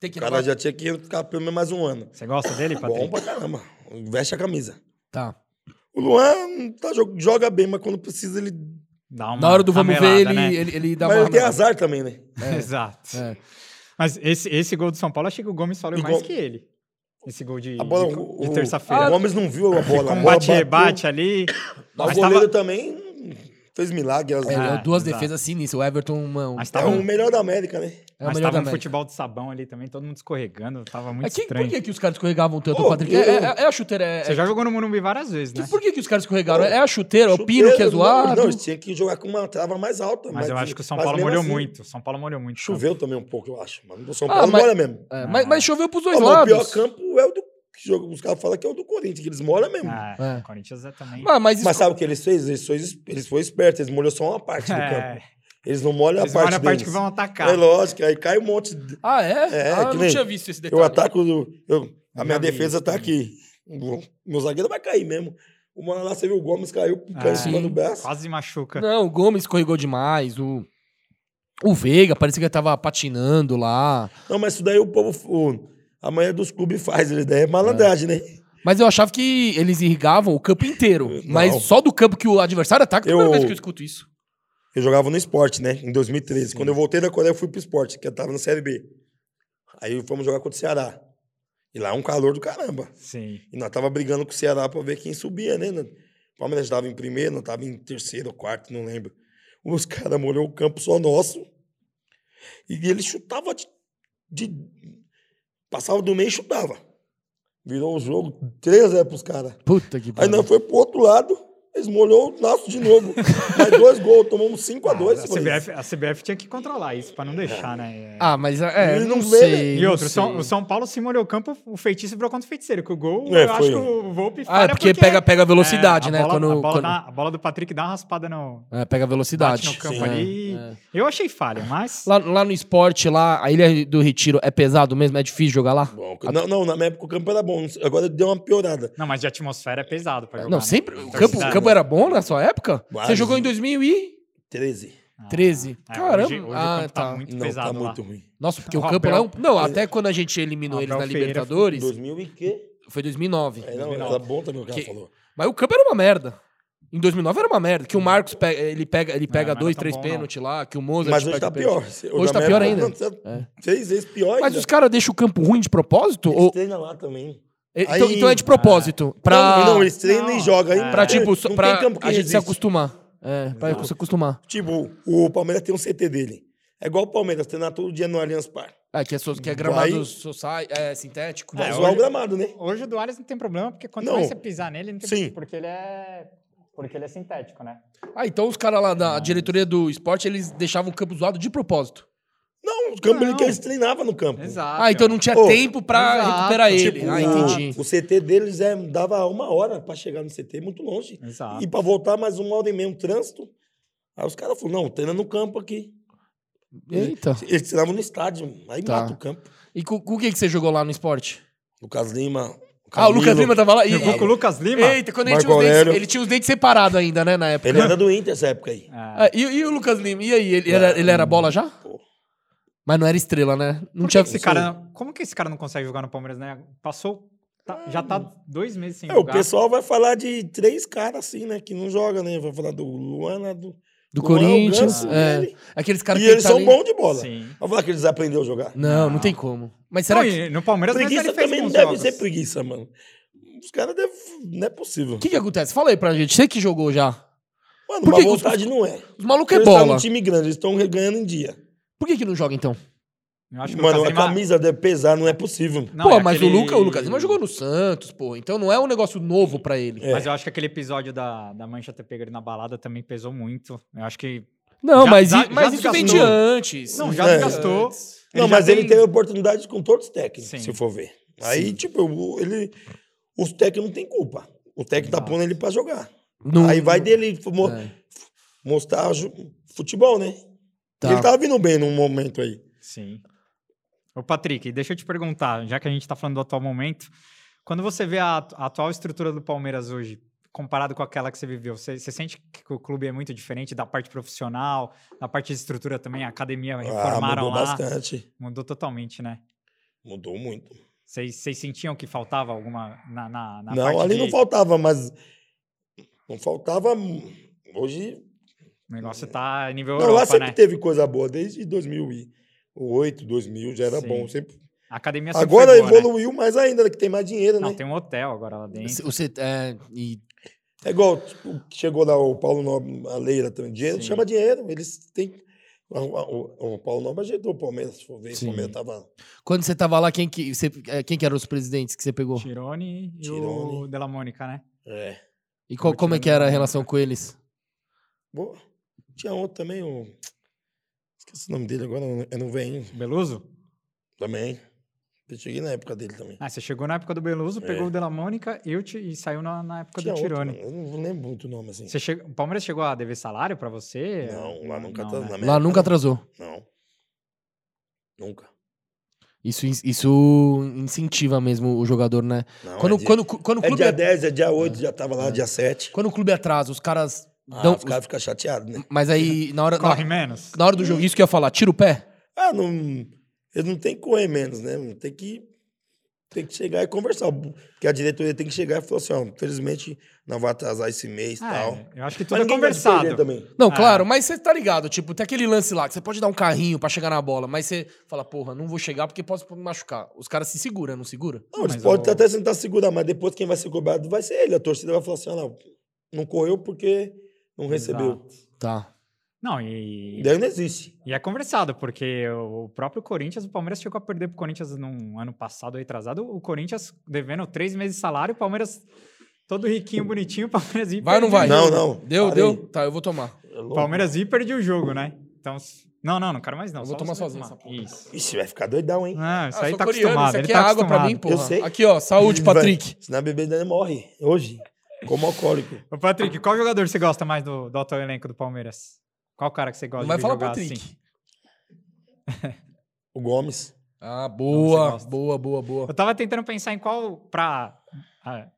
Tem que O cara já tinha que ficar pelo menos mais um ano. Você gosta dele, Bom Patrick? pra caramba. Veste a camisa. Tá. O Luan tá, jo- joga bem, mas quando precisa ele. Dá uma Na hora do vamos ver, ele, né? ele, ele dá mas uma. ele tem azar também, né? Exato. É. Mas esse, esse gol do São Paulo, achei que o Gomes falou E mais que ele. Esse gol de, bola, de, o, de terça-feira. O Gomes não viu a bola. Com um bate-rebate ali. Mas o goleiro tava, também fez milagre. as- É, Ah, duas exato. defesas sinistras. O Everton, uma, mas É tava, o um, melhor da América, né? é o mas melhor tava da um futebol de sabão ali também, todo mundo escorregando. Tava muito É que, estranho. por que, que os caras escorregavam tanto, Ô, Patrick? eu- É, é- é a chuteira. É, Você já jogou no Morumbi várias vezes, né? Por que, que os caras escorregaram? É a chuteira, é o pino que é zoado? Não, eles tinham que jogar com uma trava mais alta. Mas eu acho que o São mas Paulo molhou assim, muito. O São Paulo molhou muito. Choveu também um pouco, eu acho. Mas o São Ah, Paulo mas- molha mesmo. É, mas, mas choveu pros dois mas o lados. pior campo é o do. Joga- Os caras falam que é o do Corinthians, que eles molham mesmo. Ah, É. O Corinthians é também. Mas, mas Mas sabe o que eles fez? Eles foram, eles foram espertos, eles molham só uma parte do É. campo. Eles não molham Eles a parte olham a parte deles. que vão atacar. É lógico, aí cai um monte. De... Ah, é? É, ah, eu não tinha visto esse detalhe. Eu ataco. do- Eu, a minha vi defesa tá também. aqui. O Meu zagueiro vai cair mesmo. Uma lá, você viu o Gomes caiu, caiu Ah, em cima do braço. Quase machuca. Não, o Gomes escorregou demais. O, o Veiga parecia que ele tava patinando lá. Não, mas isso daí o povo. O, a maioria dos clubes faz, ele daí é malandragem, né? Mas eu achava que eles irrigavam o campo inteiro. Não. Mas só do campo que o adversário ataca, é a primeira Eu- vez que eu escuto isso. Eu jogava no esporte, né? Em 2013. Quando eu voltei da Coreia, eu fui pro esporte, que eu tava na Série B. Aí fomos jogar contra o Ceará. E lá é um calor do caramba. Sim. E nós tava brigando com o Ceará pra ver quem subia, né? O Palmeiras estava em primeiro, nós tava em terceiro ou quarto, não lembro. Os caras molhou o campo só nosso. E ele chutava de, de- Passava do meio e chutava. Virou o jogo 3x0 pros caras. Puta que Aí pariu. nós foi pro outro lado, molhou o nosso de novo. Mais dois gols, tomamos 5x2. a, CBF, a CBF tinha que controlar isso pra não deixar, né? Ah, mas é, Ele não, não vê, sei. E não outro, o São, o São Paulo se molhou o campo, o feitiço virou contra o feiticeiro, que o gol, É, eu acho foi. que o Volpe Ah, falha é porque pega, pega velocidade, é, a né? Bola, quando, a, bola quando- dá- a bola do Patrick dá uma raspada no... É, pega velocidade. no campo Sim. ali. É. Eu achei falha, mas... Lá, lá no esporte, lá, a Ilha do Retiro é pesado mesmo? É difícil jogar lá? Bom, não, não, na minha época o campo era bom. Agora deu uma piorada. Não, mas de atmosfera é pesado pra jogar. Não, né? sempre. O campo, o campo era bom na sua época? Você Vários. jogou em 2013. 13. Ah, é, Caramba. hoje- hoje ah, tá tá. muito Não, pesado tá lá. muito ruim. Nossa, porque o O campo lá. é um- Não, até quando a gente eliminou eles na Libertadores, 2000 e quê? foi 2009. É, não, 2009. era bom também o cara Que- falou. Mas o campo era uma merda. Em 2009 era uma merda. Que o Marcos pega, ele pega, ele pega era dois, três pênaltis lá, que o Mozart Mas hoje tá pior. Hoje na tá minha pior ainda. É. Três vezes pior Mas ainda. os caras deixam o campo ruim de propósito? Eles Ou... treinam lá também. Então, Aí- então é de propósito. Pra, Não, não, eles treinam Não, e jogam. Aí é. não pra tipo, não pra tem campo que a gente se acostumar. É, pra se acostumar. Tipo, o Palmeiras tem um CT dele. É igual o Palmeiras, treinar todo dia no Allianz Parque. É, que é, so- que é Vai- gramado é, sintético. Vai É, zoar hoje- o gramado, né? Hoje o do Alisson não tem problema, porque quanto Não. você pisar nele, não tem Sim. porque ele é... Porque ele é sintético, né? Ah, então os caras lá da diretoria do esporte, eles deixavam o campo zoado de propósito. Não, o campo Não. que eles treinavam no campo. Exato. Ah, então não tinha Ô, tempo pra exato. recuperar ele. Tipo, ah, o- entendi. O CT deles é, dava uma hora pra chegar no CT, muito longe. Exato. E pra voltar mais uma hora e meia, um trânsito. Aí os caras falaram, não, treina no campo aqui. Eita. Eles treinavam no estádio, aí Tá. mata o campo. E com, com o que, que você jogou lá no esporte? Lucas Lima. Ah, o Lucas Lima tava lá. E, Jogou com o Lucas Lima? Eita, quando ele Marco tinha, os dentes, Aurélio. ele tinha os dentes separados ainda, né, na época. Ele era do Inter essa época aí. É. Ah, e, e o Lucas Lima? E aí, ele era, ele era bola já? Pô. Mas não era estrela, né? Não Por tinha que esse cara, como que esse cara não consegue jogar no Palmeiras, né? Passou, tá- já tá dois meses sem É, o jogar. pessoal vai falar de três caras assim, né? Que não joga, né? Vai falar do Luana, do. Do Luan, o Corinthians. Ganso, é. ele. Aqueles caras E que eles tá são ali- bons de bola. Sim. Vai falar que eles aprenderam a jogar. Não, não Não. tem como. Mas será Não, que. e no Palmeiras, mas Preguiça ele fez também não bons deve jogos. ser preguiça, mano. Os caras devem. Não é possível. O que, que acontece? Fala aí pra gente. Você que jogou já. Mano, Por que que os- vontade não é. Os malucos é Eles estão bola. num time grande, eles estão ganhando em dia. Por que, que não joga então? Eu acho que Mano, Lucas a Lima- camisa deve pesar, não é possível. Não, pô, é mas aquele- o, Luca, o Lucas Lima jogou no Santos, pô. Então não é um negócio novo pra ele. É. Mas eu acho que aquele episódio da, da Mancha ter pego ele na balada também pesou muito. Eu acho que. Não, Já- mas, já- mas já isso vem de antes. Não, já É. desgastou. Não, mas ele tem- teve oportunidade com todos os técnicos, Sim. se for ver. Aí, tipo, o- ele, os técnicos não têm culpa. O técnico tá Exato. pondo ele pra jogar. Não- Aí vai dele mo- É. mostrar futebol, né? Tá. Ele tava vindo bem num momento aí. Sim. Ô, Patrick, deixa eu te perguntar, já que a gente tá falando do atual momento, quando você vê a, a atual estrutura do Palmeiras hoje, comparado com aquela que você viveu, você, você sente que o clube é muito diferente da parte profissional, da parte de estrutura também, a academia Ah, reformaram mudou lá? bastante. Mudou totalmente, né? Mudou muito. Vocês sentiam que faltava alguma na, na, na não, ali de... não faltava, mas. Não faltava. Hoje. O negócio tá nível Não, lá Europa, sempre né? teve coisa boa, desde 2008, 2000 já era Sim. bom. Sempre... A academia sempre Agora foi boa, né? evoluiu mais ainda, que tem mais dinheiro, Não, né? tem um hotel agora lá dentro. Você, é, e É igual, tipo, chegou lá o Paulo Nobre, a Leila também. Dinheiro Sim. chama dinheiro. Eles têm. O, o- o Paulo Nobre ajeitou o Palmeiras, se for ver. Sim. O Palmeiras tava. quando você tava lá, quem que, você, é, quem que eram os presidentes que você pegou? Tirone e o. Della Mônica, né? É. E qual- como é que era a relação com eles? Boa. Tinha outro também, o. Esqueci o nome dele agora, eu não venho. Beluso? Também. Eu cheguei na época dele também. Ah, você chegou na época do Beluso, pegou É. o Della Mônica eu te, e saiu na, na época Tinha do outro, Tirone. mano, eu não lembro muito o nome assim. Você chegou, o Palmeiras chegou a dever salário pra você? Não, lá nunca não, tá. né? Lá nunca atrasou. Não. Nunca. Isso, isso incentiva mesmo o jogador, né? Não, Quando, é dia, quando, quando, o é clube dia é, 10, é dia 8, já tava lá, dia 7. quando o clube atrasa, os caras Ah, dão. os caras ficam chateados, né? Mas aí, na hora, Corre na, menos? na hora do jogo, isso que eu ia falar, tira o pé? Ah, não. Eles não tem que correr menos, né? Tem que, tem que chegar e conversar. Porque a diretoria tem que chegar e falar assim: ó, infelizmente não vai atrasar esse mês e Ah, tal. é, eu acho que Mas tudo é de perder conversado. também. Não, Ah. claro, mas você tá ligado, tipo, tem aquele lance lá que você pode dar um carrinho pra chegar na bola, mas você fala, porra, não vou chegar porque posso me machucar. Os caras se seguram, não segura? Não, eles mas podem o- até tentar segurar, mas depois quem vai ser cobrado vai ser ele. A torcida vai falar assim: ah, não, não correu porque não recebeu. Exato. Tá. Não, e, Daí não existe. e é conversado, porque o próprio Corinthians, o Palmeiras chegou a perder pro Corinthians num ano passado, retrasado, o Corinthians devendo três meses de salário, o Palmeiras todo riquinho, bonitinho, o Palmeiras ia Vai ou não vai? Não, não. Deu, Parei. deu? Tá, eu vou tomar. É. Palmeiras e perdia o jogo, né? Então, não, não, não quero mais não. Eu vou tomar vai sozinho tomar. essa porra. Isso. Ixi, vai ficar doidão, hein? Ah, isso Ah, aí tá coreano, acostumado. Isso Ele aqui tá é água pra acostumado. mim, porra. Eu sei. Aqui, ó, saúde, Vai- Patrick. Senão a bebê ainda morre. Hoje. Como alcoólico. Ô, Patrick, qual jogador você gosta mais do, do atual elenco do Palmeiras? Qual cara que você gosta Não vai de falar jogar Patrick. assim? O Gomes. Ah, boa, gosta. boa, boa, boa. Eu tava tentando pensar em qual pra... A,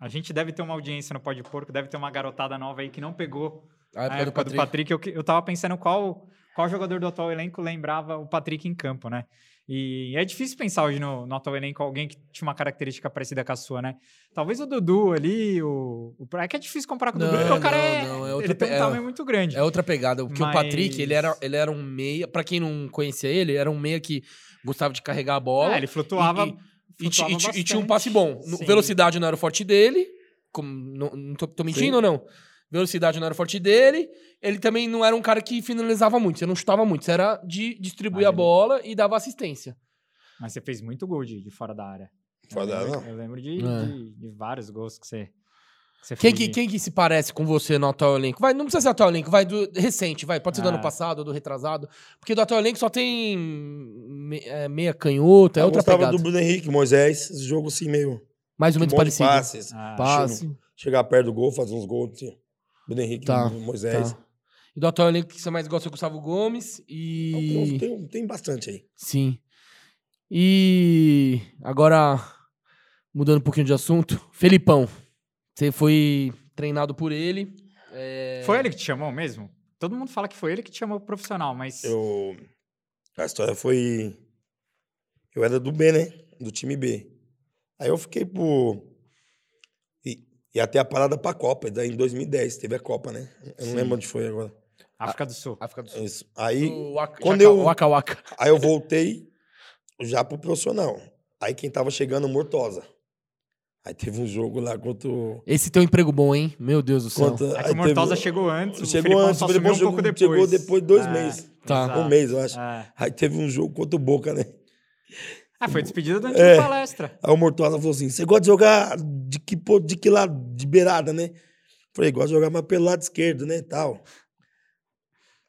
a gente deve ter uma audiência no Pode Porco, deve ter uma garotada nova aí que não pegou A a época, época do do Patrick. Patrick. Eu, que- eu tava pensando qual, qual jogador do atual elenco lembrava o Patrick em campo, né? E é difícil pensar hoje no, no atual elenco alguém que tinha uma característica parecida com a sua, né? Talvez o Dudu ali, o... o é que é difícil comparar com o Dudu, Não, porque o cara não, é... não, é outra ele tem um é- tamanho muito grande. É outra pegada. Porque o Patrick, ele era, Mas- ele era um meia. Pra quem não conhecia ele, era um meia que gostava de carregar a bola. É, ele flutuava... E, e- e e ti- e tinha um passe bom. Sim. Velocidade não era o forte dele. Como, não, não tô, tô mentindo Sim. ou não? Velocidade não era forte dele. Ele também não era um cara que finalizava muito. Você não chutava muito. Você era de distribuir Mas a ele- bola e dava assistência. Mas você fez muito gol de, de fora da área. Fora da área, lembro, não. eu lembro de, É. de, de vários gols que você, que você Quem fez. que, quem que se parece com você no atual elenco? Vai, não precisa ser atual elenco, vai do recente, vai. Pode ser do Ah. ano passado ou do retrasado. Porque do atual elenco só tem me- é, meia canhoto, é eu outra gostava pegada. do Bruno Henrique, Moisés. Esse jogo assim meio. Mais ou Um menos parecido. passes. Ah, Passe. Chegar perto do gol, fazer uns gols. Assim. Bruno Henrique, Tá, Moisés. Tá. E do atual elenco que você mais gosta é o Gustavo Gomes e... Então, Tem, tem, tem bastante aí. Sim. E agora, mudando um pouquinho de assunto, Felipão. Você foi treinado por ele. é, Foi ele que te chamou mesmo? Todo mundo fala que foi ele que te chamou pro profissional, mas... Eu, a história foi. Eu era do B, né? Do time B. Aí eu fiquei por. E, até a parada pra Copa. Daí em 2010 teve a Copa, né? Eu não lembro onde foi agora. África do Sul. África do Sul. Isso. Aí, Waka- quando Jaca- eu- Waka Waka. aí eu voltei já pro profissional. Aí quem tava chegando, Mortosa. Aí teve um jogo lá contra o. Esse teu emprego bom, hein? Meu Deus do céu. Contra, É aí o Mortosa teve- chegou antes, o Chegou Felipão antes, só o Felipão um pouco chegou- depois. chegou depois de dois É, meses. Tá. Um mês, eu acho. É. Aí teve um jogo contra o Boca, né? Ah, foi despedida do antigo É. palestra. Aí o Mortosa falou assim: você gosta de jogar de que, de que lado? De beirada, né? Falei, gosto de jogar mais pelo lado esquerdo, né? Tal.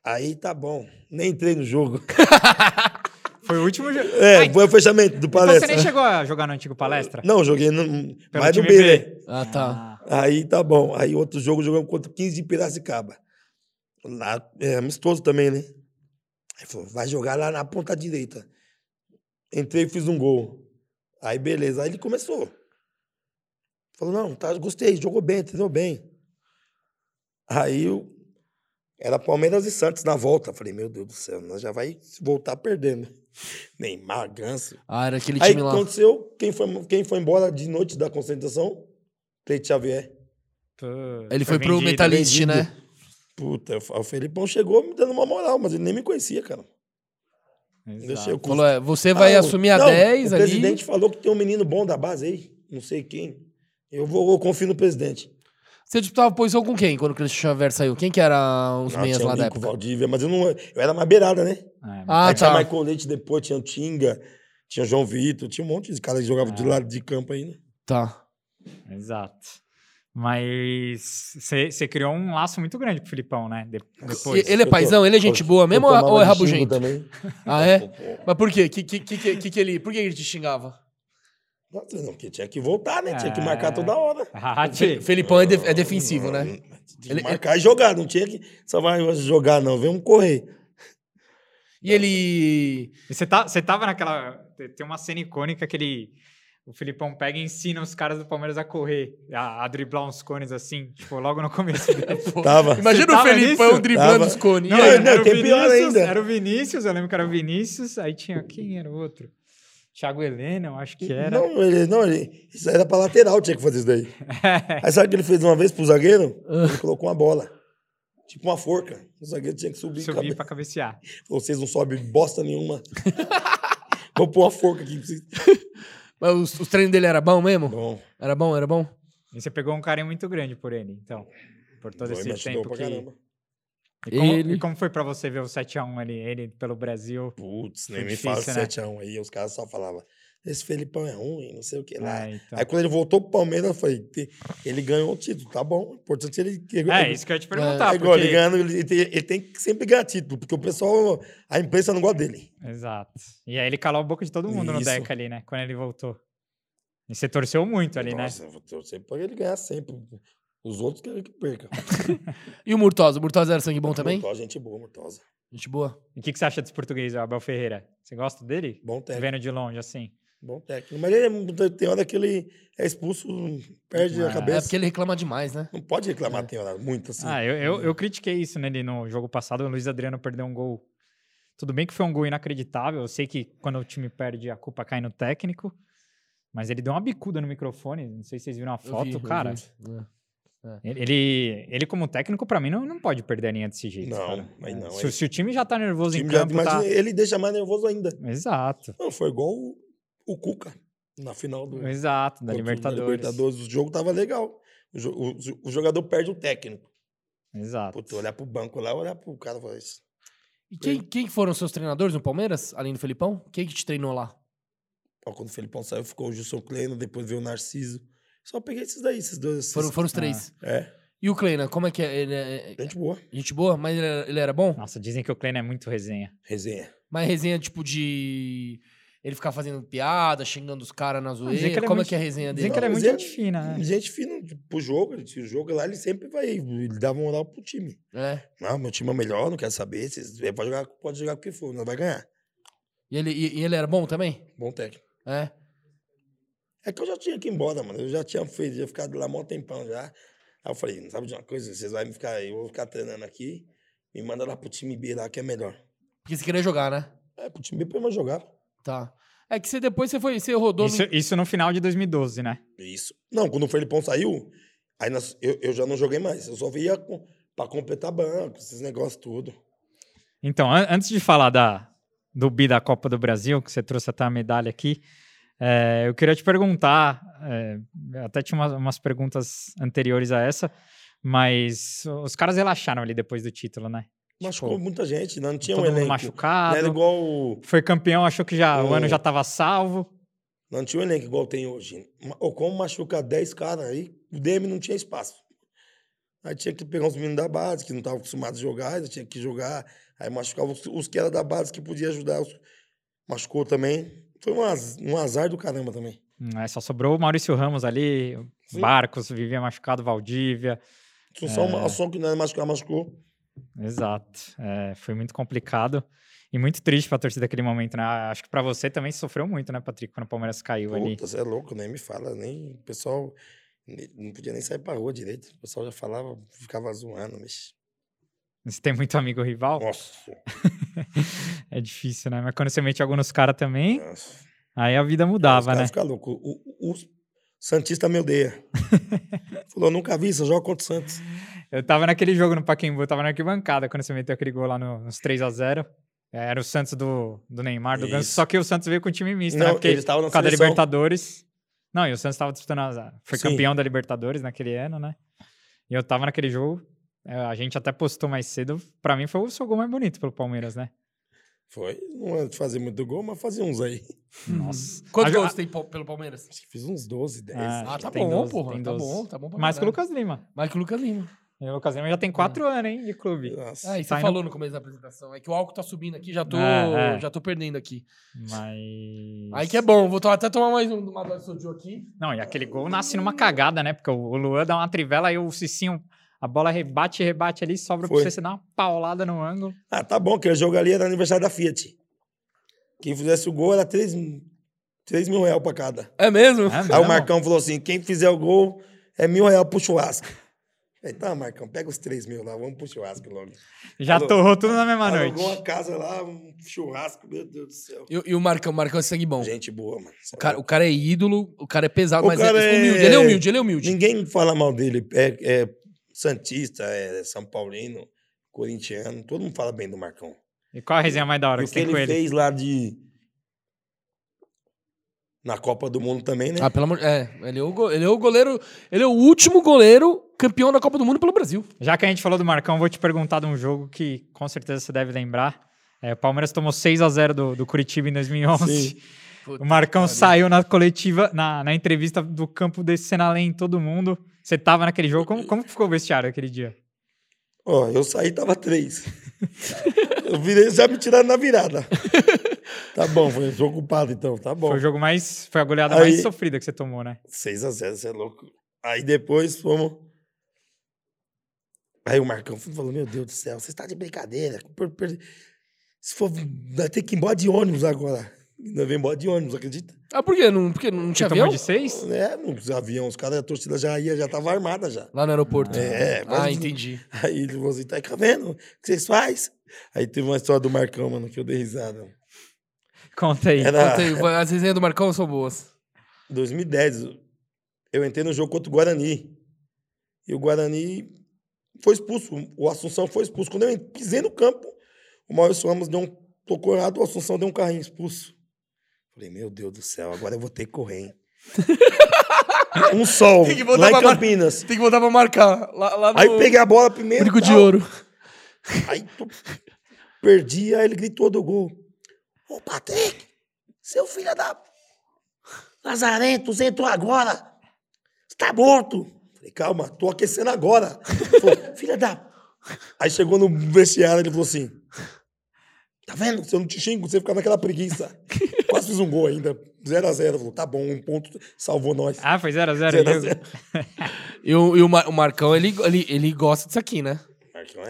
Aí tá bom. Nem entrei no jogo. Foi o último jogo. É, foi o fechamento do Então você palestra. nem chegou a jogar no antigo palestra? Não, joguei no, Pelo mais no B, B. né? Ah, tá. Ah, Aí tá bom. Aí outro jogo jogamos contra o 15 de Piracicaba. Lá, é amistoso também, né? Aí falou, vai jogar lá na ponta direita. Entrei e fiz um gol. Aí beleza. Aí ele começou. Falou, não, tá, gostei, jogou bem, entendeu bem. Aí eu, era Palmeiras e Santos na volta. Falei, meu Deus do céu, nós já vai voltar perdendo. Neymar, Ganso. Ah, era aquele Aí time lá. aconteceu, quem foi, quem foi embora de noite da concentração? Cleite Xavier. pô, Ele foi, pro vendido. Metalist, vendido. né? Puta, o Felipão chegou me dando uma moral, mas ele nem me conhecia, cara. Exato. Falou, é, você vai Ah, o- assumir a não, 10 o ali. presidente falou que tem um menino bom da base aí, não sei quem. Eu vou, eu confio no presidente. Você disputava posição com quem quando o Christian Xavier saiu? Quem que era os meias tinha lá o da época? Valdívia, mas eu não. Eu era mais beirada, né? É, Ah, aí tinha tá. Michael Leite depois, tinha o Tinga, tinha o João Vitor, tinha um monte de cara que jogava de Ah. lado de campo aí, né? Tá. Exato. Mas você criou um laço muito grande com o Filipão, né? De- depois. Ele é paizão? Ele é gente eu- boa mesmo ou é xingo rabugento? Também. Ah, é? Mas por quê? Que, que, que, que, que ele, por que ele te xingava? Não, porque tinha que voltar, né? Tinha que É. marcar toda hora. Ah, Fe- tchê. Felipão é, de- é defensivo, né? Tinha que Ele- marcar e jogar, não tinha que só vai jogar, não. Vamos correr. E ele. Você tá, tava naquela. Tem uma cena icônica que ele. O Filipão pega e ensina os caras do Palmeiras a correr, a, a driblar uns cones assim, tipo, logo no começo dele. Tava. Imagina Você o tava Felipão nisso? driblando Tava. os cones. Não, E aí? não, era, o Vinícius, ainda. era o Vinícius, eu lembro que era o Vinícius, aí tinha quem era o outro? Thiago Helena, eu acho que era. Não, ele, não, ele, isso era pra lateral, tinha que fazer isso daí. Aí sabe o que ele fez uma vez pro zagueiro? Ah. Ele colocou uma bola. Tipo uma forca. O zagueiro tinha que subir. Subir cabe- pra cabecear. Vocês não sobem bosta nenhuma. Vou pôr uma forca aqui. pra vocês. Mas os, os treinos dele era bom mesmo? Bom, Era bom, era bom? E você pegou um carinho muito grande por ele, então. Por todo foi, esse tempo pra que. caramba. E como, Ele- e como foi pra você ver o 7x1 ali, ele pelo Brasil? Putz, nem me fala né? 7x1 aí. Os caras só falavam, esse Felipão é ruim, não sei o que lá. É, então. Aí quando ele voltou pro Palmeiras, eu falei, "Te- ele ganhou o título, tá bom. O importante é ele. É, isso que eu ia te perguntar, É igual, ele, porque... ganhando, ele, tem, ele tem que sempre ganhar título, porque o pessoal, a imprensa não gosta dele. Exato. E aí ele calou a boca de todo mundo no Isso. deck ali, né? Quando ele voltou. E você torceu muito ali, né? Nossa, eu torcer pra ele ganhar sempre. Os outros querem que perca. E o Murtosa? O Murtosa era sangue bom também? Mortosa, gente boa, Mortosa. Gente boa. E o que, que você acha desse português, Abel Ferreira? Você gosta dele? Bom técnico. Vendo de longe, assim. Bom técnico. Mas ele, é- tem hora que ele é expulso, perde Ah, a é cabeça. É porque ele reclama demais, né? Não pode reclamar, tem hora muito assim. Ah, eu, eu, eu critiquei isso nele no jogo passado. O Luiz Adriano perdeu um gol. Tudo bem que foi um gol inacreditável. Eu sei que quando o time perde, a culpa cai no técnico. Mas ele deu uma bicuda no microfone. Não sei se vocês viram a foto, vi, cara. vi. É. Ele, ele, como técnico, pra mim, não, não pode perder a linha desse jeito. Não, cara. mas É, não, Se, se o time já tá O nervoso em já- campo, imagina, tá... ele deixa mais nervoso ainda. Exato, Não, foi igual o, Cuca na final do exato, da contra o Libertadores. Libertadores. O jogo tava legal. O, o- o jogador perde o técnico. Exato. Puta, olhar pro banco lá, olhar pro cara e falar isso. E quem, quem foram seus treinadores no Palmeiras, além do Felipão? Quem que te treinou lá? Ó, quando o Felipão saiu, ficou o Gilson Kleino, depois veio o Narciso. Só peguei esses daí, esses dois. Esses, Foram, foram os três. É, E o Kleina, como é que é? Ele é gente boa. gente boa, mas ele era, ele era bom? Nossa, dizem que o Klein é muito resenha. Resenha. Mas resenha tipo de. Ele ficar fazendo piada, xingando os caras na dizem que zoeira. ele é Como muito- é que é a resenha Dizem dele? que ele é muito gente fina, né? Gente fina pro jogo, ele- o jogo lá, ele sempre vai. Ele dava moral pro time. É. Não, meu time é melhor, não quero saber. Vocês ele pode jogar, pode jogar com o que for, não vai ganhar. E ele, e, e ele era bom também? Bom técnico. É. É que eu já tinha que ir embora, mano. Eu já tinha feito, já ficado lá um tempão já. Aí eu falei, não sabe de uma coisa? Vocês vão me ficar, eu vou ficar treinando aqui, me manda lá pro time B lá, que é melhor. Porque você queria jogar, né? É, pro time B pra eu jogar. Tá. É que você depois você foi, você rodou. Isso, isso no final de 2012, né? Isso. Não, quando o Felipão saiu, aí nós- eu, eu já não joguei mais. Eu só via com, pra completar banco, esses negócios tudo. Então, an- antes de falar da, do bi da Copa do Brasil, que você trouxe até a medalha aqui, É, eu queria te perguntar, é, até tinha umas, umas, perguntas anteriores a essa, mas os caras relaxaram ali depois do título, né? Machucou muita gente, não tinha todo um elenco. machucado. Não era igual. Foi campeão, achou que já o, ano já estava salvo. Não tinha um elenco igual tem hoje. Ou como machucar 10 caras aí, o DM não tinha espaço. Aí tinha que pegar os meninos da base, que não estavam acostumados a jogar, aí tinha que jogar. Aí machucava os, os que eram da base, que podia ajudar. Os, machucou também. Foi um, az, um azar do caramba também. Hum, é, só sobrou o Maurício Ramos ali, Sim. Barcos, vivia machucado, Valdívia. Só é... som que não machucar, machucou. Exato. É, foi muito complicado. E muito triste pra torcida daquele momento, né? Acho que pra você também sofreu muito, né, Patrick, quando o Palmeiras caiu Puta, ali. Você é louco, nem me fala, nem. O pessoal não podia nem sair pra rua direito. O pessoal já falava, ficava zoando, mas. Você tem muito amigo rival? Nossa. é difícil, né? Mas quando você mete alguns caras também, Nossa. aí a vida mudava, Os né? Fica louco. O, o, o Santista me odeia. Falou, nunca vi, só joga contra o Santos. Eu tava naquele jogo no Paquembu, eu tava na arquibancada quando você meteu aquele gol lá no, nos 3 a 0 é, Era o Santos do, do Neymar, do Ganso, só que o Santos veio com o time misto, Não, né? Porque eles estavam na cada seleção. Libertadores. Não, e o Santos tava disputando, a, foi Sim. campeão da Libertadores naquele ano, né? E eu tava naquele jogo, é, a gente até postou mais cedo, pra mim foi o seu gol mais bonito pelo Palmeiras, né? Foi. Não é de fazer muito gol, mas fazia uns aí. Nossa. Quantos A- gols tem po- pelo Palmeiras? Acho que fiz uns 12, 10. Ah, Ah, tá tem bom, 12, porra. tem Tá 12. bom, tá bom pra Mais que o caralho. Lucas Lima. Mais que o Lucas Lima. O Lucas Lima já tem quatro anos, hein, de clube. Nossa. Ah, e você Tá indo- falou no começo da apresentação. É que o álcool tá subindo aqui, já tô, É, é. já tô perdendo aqui. Mas. Aí que é bom. Vou até tomar mais um do Madonna Soju aqui. Não, e aquele gol nasce numa cagada, né? Porque o o Luan dá uma trivela e o Cicinho, a bola rebate, rebate ali, sobra pra Foi. você, você dá uma paulada no ângulo. Ah, tá bom, que o jogo ali era aniversário da Fiat. Quem fizesse o gol era 3, 3 mil reais pra cada. É mesmo? É Aí o mesmo? Marcão falou assim: quem fizer o gol é mil reais pro churrasco. Falei, tá, Marcão, pega os 3 mil lá, vamos pro churrasco logo. Já Falou- torrou tudo na mesma noite. Alugou uma casa lá, um churrasco, meu Deus do céu. E, e o Marcão, o Marcão é sangue bom. Gente boa, mano. O cara, o cara é ídolo, o cara é pesado, O mas cara é é- humilde. Ele é humilde, ele é humilde. Ninguém fala mal dele. É, é Santista, é São Paulino, corintiano, todo mundo fala bem do Marcão. E qual a resenha mais da hora E que o você que tem com ele ele? fez lá de. Na Copa do Mundo também, né? Ah, pelo amor É, ele é, o, ele é o goleiro. Ele é o último goleiro campeão da Copa do Mundo pelo Brasil. Já que a gente falou do Marcão, vou te perguntar de um jogo que com certeza você deve lembrar. É, o Palmeiras tomou 6 a 0 do, do Curitiba em 2011. Sim. O Marcão saiu na coletiva, na, na entrevista do campo descendo além em todo mundo. Você tava naquele jogo. Como, como ficou o vestiário aquele dia? Ó, eu saí tava três. eu virei, já me tiraram na virada. tá bom, foi um jogo ocupado então, tá bom. Foi o jogo mais. Foi a goleada Aí- mais sofrida que você tomou, né? 6x0, você é louco. Aí depois fomos. Aí o Marcão falou: Meu Deus do céu, você está de brincadeira. Se for, vai ter que ir embora de ônibus agora. Nós vem embora de ônibus, acredita? Ah, por quê? Não, porque não tinha avião? de 6? É, nos aviões, os caras, a torcida já ia, já tava armada já. Lá no aeroporto. É, Ah, mas- entendi. Aí ele falou assim: tá vendo? O que vocês fazem? Aí teve uma história do Marcão, mano, que eu dei risada. Conta aí. Era Conta aí, as resenhas do Marcão são boas. 2010. Eu entrei no jogo contra o Guarani. E o Guarani foi expulso. O Assunção foi expulso. Quando eu pisei no campo, o Maurício Ramos deu um, tocou errado, o Assunção deu um carrinho expulso. Falei, meu Deus do céu, agora eu vou ter que correr, hein? um sol, Tem que voltar lá em pra mar- Campinas. Tem que voltar pra marcar. Lá, lá no Aí peguei a bola primeiro. Brinco de ouro. Aí tu- perdi, aí ele gritou do gol. Ô, Patrick, seu filho da. Lazarento, você entrou agora. Você tá morto. Falei, calma, tô aquecendo agora. Falou, filha da. Aí chegou no vestiário, ele falou assim: Tá vendo? Se eu não te xingo, você fica naquela preguiça. Quase fiz um gol ainda. 0x0. Falou, tá bom, um ponto salvou nós. Ah, foi 0x0 0 a 0. E o, e o Mar- o Marcão, ele, ele, ele gosta disso aqui, né?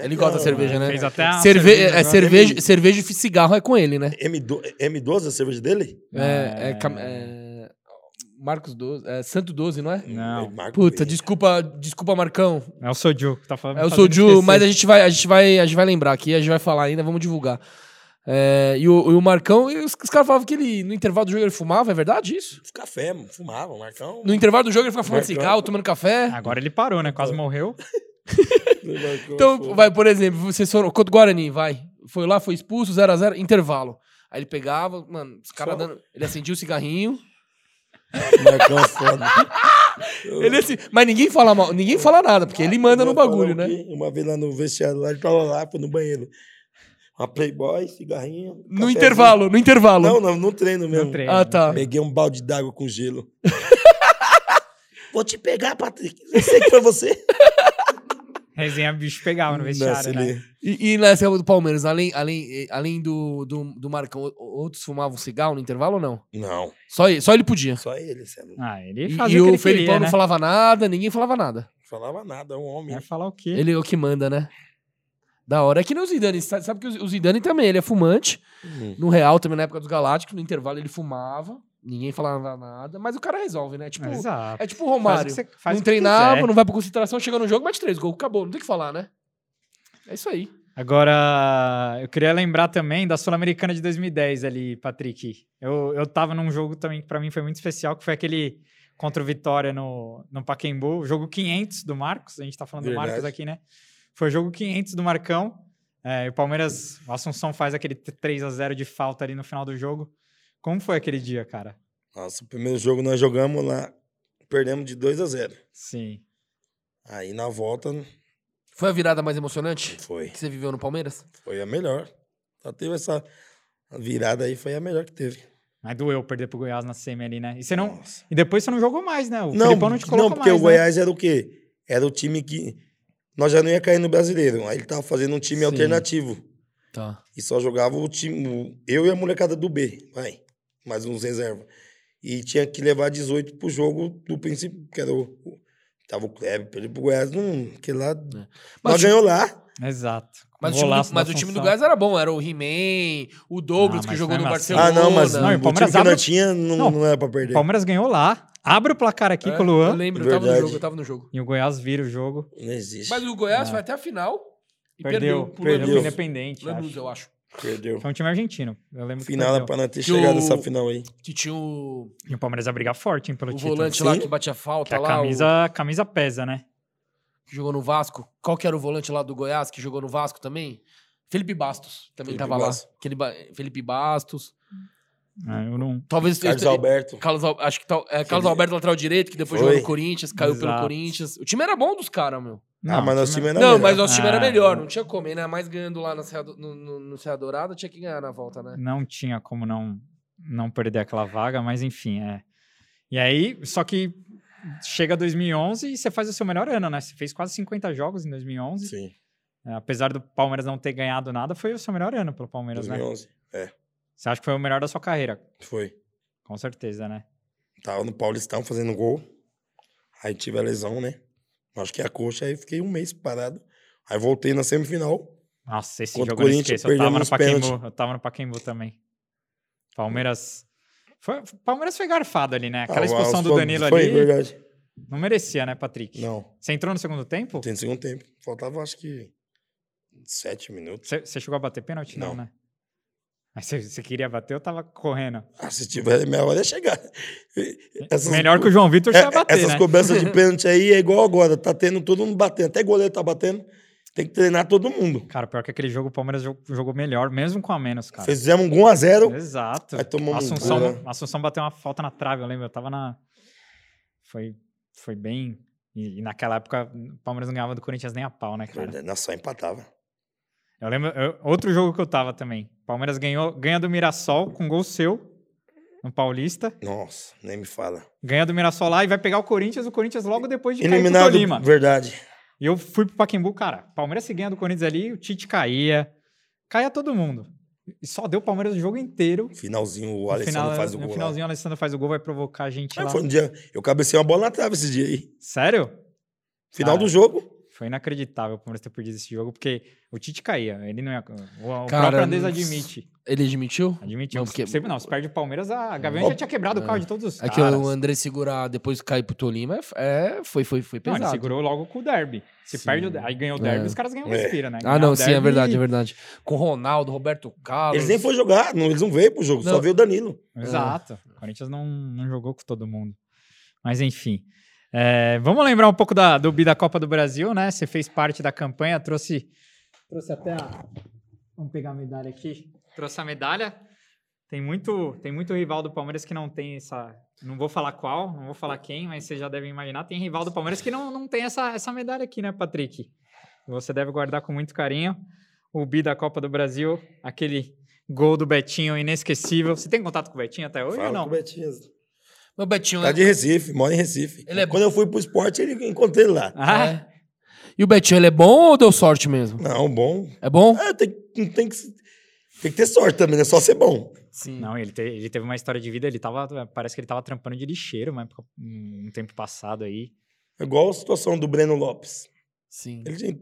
Ele gosta da cerveja, né? Fez até Cerve cerveja é, agora. cerveja, cerveja e cigarro é com ele, né? M12, M12 a cerveja dele? É, é, cam- é, Marcos 12, é Santo 12, não é? Não. Puta, desculpa, desculpa, Marcão. É o Soju que tá falando. É o Soju, mas a gente vai, a gente vai, a gente vai lembrar aqui, a gente vai falar ainda, vamos divulgar. É, e, o, e o Marcão, e os, os caras falavam que ele, no intervalo do jogo ele fumava, é verdade isso? Café, fumava, o Marcão. No intervalo do jogo ele ficava fumando Marcão. cigarro, tomando café. Agora ele parou, né? Quase morreu. Então, vai, por exemplo, vocês foram contra o Guarani, vai. Foi lá, foi expulso, 0x0, intervalo. Aí ele pegava, mano, os caras dando. Ele acendia o cigarrinho, Marcão é foda. Ele assim, mas ninguém fala mal, ninguém fala nada, porque ele manda no bagulho, né? Uma vez lá no vestiário, lá, ele tava lá, foi no banheiro. Uma Playboy, cigarrinho. No cafezinho. intervalo, no intervalo. Não, não, no treino mesmo. No treino. Ah, tá. Peguei um balde d'água com gelo. Vou te pegar, Patrick. Eu sei que foi você. Resenha bicho pegava no vestiário, Nossa, né? ele- E, e nessa época do Palmeiras, além, além, além do, do, do Marcão, o- outros fumavam cigarro no intervalo ou não? Não, Só ele, só ele podia. só ele, Sérgio. Ah, ele E, fazia e o que o ele Felipão queria, não né? falava nada, ninguém falava nada. Não falava nada, é um homem. Vai falar o quê? Ele é o que manda, né? Da hora. É que nem o Zidane. Sabe que o o Zidane também, ele é fumante. Hum. No Real, também na época dos Galácticos, no intervalo ele fumava. Ninguém falava nada. Mas o cara resolve, né? Tipo, Exato. é tipo o Romário. Faz o que você- faz não treinava, quiser. não vai pra concentração, chega no jogo, mete três gols. Acabou, não tem o que falar, né? É isso aí. Agora, eu queria lembrar também da Sul-Americana de 2010 ali, Patrick. Eu, eu tava num jogo também que pra mim foi muito especial, que foi aquele contra o Vitória no, no Pacaembu, jogo 500 do Marcos, a gente tá falando do Verdade. Marcos aqui, né? Foi o jogo 500 do Marcão, é, e o Palmeiras, o Assunção faz aquele 3 a 0 de falta ali no final do jogo. Como foi aquele dia, cara? Nossa, o primeiro jogo nós jogamos lá, perdemos de 2 a 0. Sim. Aí na volta Foi a virada mais emocionante foi, que você viveu no Palmeiras? foi a melhor. Só teve essa virada aí, foi a melhor que teve. Mas doeu perder pro Goiás na semi ali, né? E, você não, Nossa. e depois você não jogou mais, né? O Não, Filipão não te colocou não, porque mais, o né? Goiás era o quê? Era o time que nós já não ia cair no brasileiro. Aí ele tava fazendo um time Sim. alternativo. Tá. E só jogava o time, eu e a molecada do B, vai. Mais uns reserva. E tinha que levar 18 pro jogo do princípio, que era o. o- tava o Kleber, perdeu pro Goiás, não, que lá. Mas nós o- ganhou lá. Exato. Mas, o time, do, mas o time do. Goiás era bom, era o He-Man, o Douglas Ah, que mas jogou no mesmo assim- Barcelona. Ah, não, mas Não, o o time Palmeiras que abre- nós tinha não, Não, não, era pra O perder. Palmeiras ganhou lá, abre o placar aqui É, com o Eu Luan, lembro, eu tava no Verdade. jogo, eu tava no jogo. e o Goiás vira o jogo. Não existe. Mas o Goiás É. foi até a final e Perdeu, perdeu. perdeu, Independente. Lanús, acho. eu acho. Perdeu. Foi um time argentino. Eu lembro Final que era perdeu. pra não ter Que chegado o- nessa final aí. Que tinha o, E o Palmeiras ia brigar forte, hein, pelo o título. volante lá Sim. que batia falta Que a lá. camisa, a camisa pesa, né? O, que jogou no Vasco. Qual que era o volante lá do Goiás que jogou no Vasco também? Felipe Bastos também Felipe tava Bastos. lá. Aquele ba- Felipe Bastos. Ah, eu não... Talvez Carlos esse- Alberto. Carlos, acho que tal, é, Carlos Alberto lateral direito, que depois Foi. jogou no Corinthians, caiu pelo Exato. Corinthians. O time era bom dos caras, meu. Ah, mas nosso time era Não, melhor. mas nosso time era Ah, melhor, não tinha como, ainda mais ganhando lá na Serra do- no, no, no Serra Dourada, tinha que ganhar na volta, né? não tinha como não, não perder aquela vaga, mas enfim, é. E aí, só que chega 2011 e você faz o seu melhor ano, né? Você fez quase 50 jogos em 2011. Sim, É, apesar do Palmeiras não ter ganhado nada, foi o seu melhor ano pelo Palmeiras, né? 2011. É, Você acha que foi o melhor da sua carreira? foi. Com certeza, né? Tava no Paulistão fazendo gol. Aí tive a lesão, né? Acho que a coxa, aí fiquei um mês parado. Aí voltei na semifinal. Nossa, esse jogo eu esqueço. Eu tava, no Pacaembu, eu tava no Pacaembu também. Palmeiras... Foi, Palmeiras foi garfado ali, né? Aquela Ah, expulsão os do Danilo foi, ali verdade. não merecia, né, Patrick? Não, Você entrou no segundo tempo? tem segundo tempo. Faltava acho que sete minutos. Você você chegou a bater pênalti? Não, Não. né? Mas você, você queria bater ou tava correndo? Ah, se tiver meia hora ia chegar. Essas Melhor que o João Vitor É, já bater, essas né? cobranças de pênalti aí é igual agora. Tá tendo todo mundo batendo. Até goleiro tá batendo. Tem que treinar todo mundo. Cara, pior que aquele jogo o Palmeiras jo- jogou melhor, mesmo com a menos, cara. Fizemos um 1x0. Exato. Aí tomamos um Assunção, gol, né? Assunção bateu uma falta na trave, eu lembro. Eu tava na. Foi, foi bem. E, e naquela época o Palmeiras não ganhava do Corinthians nem a pau, né, cara? Nós só empatava. Eu lembro. eu- outro jogo que eu tava também. Palmeiras ganhou, ganha do Mirassol com gol seu no Paulista. Nossa, nem me fala. Ganha do Mirassol lá e vai pegar o Corinthians. O Corinthians logo depois de cair pro Eliminado, verdade. E eu fui pro Pacaembu, cara. Palmeiras se ganha do Corinthians ali, o Tite caía. Caía todo mundo. E só deu o Palmeiras o jogo inteiro. Finalzinho, o No Alessandro final- faz o no gol. lá. finalzinho, o Alessandro faz o gol, vai provocar a gente Ah, lá. foi um dia. Eu cabecei uma bola na trave esse dia aí. Sério? Final Cara, do jogo. Foi inacreditável o Palmeiras ter perdido esse jogo, porque o Tite caía. Ele não ia. O, o Cara, próprio Andes admite. Ele admitiu? Admitiu. Não, porque- Você, não, se perde o Palmeiras, a Gavião Ó, já tinha quebrado o carro de todos os É que caras. o André segurar depois cair pro Tolima é, é- foi, foi, foi Não, ele pesado. segurou logo com o derby. Se Sim. perde o, aí ganhou o derby, É. os caras ganham o É. respira, né? Ah, não, o sim, é verdade, é verdade. Com Ronaldo, Roberto Carlos. Eles nem foram jogar, não, eles não veio pro jogo, Não. só veio o Danilo. Exato. O Corinthians não, não jogou com todo mundo. Mas enfim. É, vamos lembrar um pouco da, do Bi da Copa do Brasil, né? Você fez parte da campanha, trouxe, trouxe até a. Vamos pegar a medalha aqui. Trouxe a medalha. Tem muito, tem muito rival do Palmeiras que não tem essa, não vou falar qual, não vou falar quem, mas vocês já devem imaginar, tem rival do Palmeiras que não, não tem essa, essa medalha aqui, né, Patrick? Você deve guardar com muito carinho. O bi da Copa do Brasil, aquele gol do Betinho inesquecível. Você tem contato com o Betinho até hoje Fala ou não? com o Betinho. Meu Betinho Tá é... de Recife, mora em Recife. Ele é Quando eu fui pro esporte, ele encontrei ele lá. Ah, é. E o Betinho, ele é bom ou deu sorte mesmo? Não, bom. É bom? É, tem, tem, que, tem que ter sorte também, não é só ser bom. Sim. Não, ele, te- ele teve uma história de vida, ele tava, parece que ele tava trampando de lixeiro uma época- um tempo passado aí. É igual a situação do Breno Lopes. Sim. Ele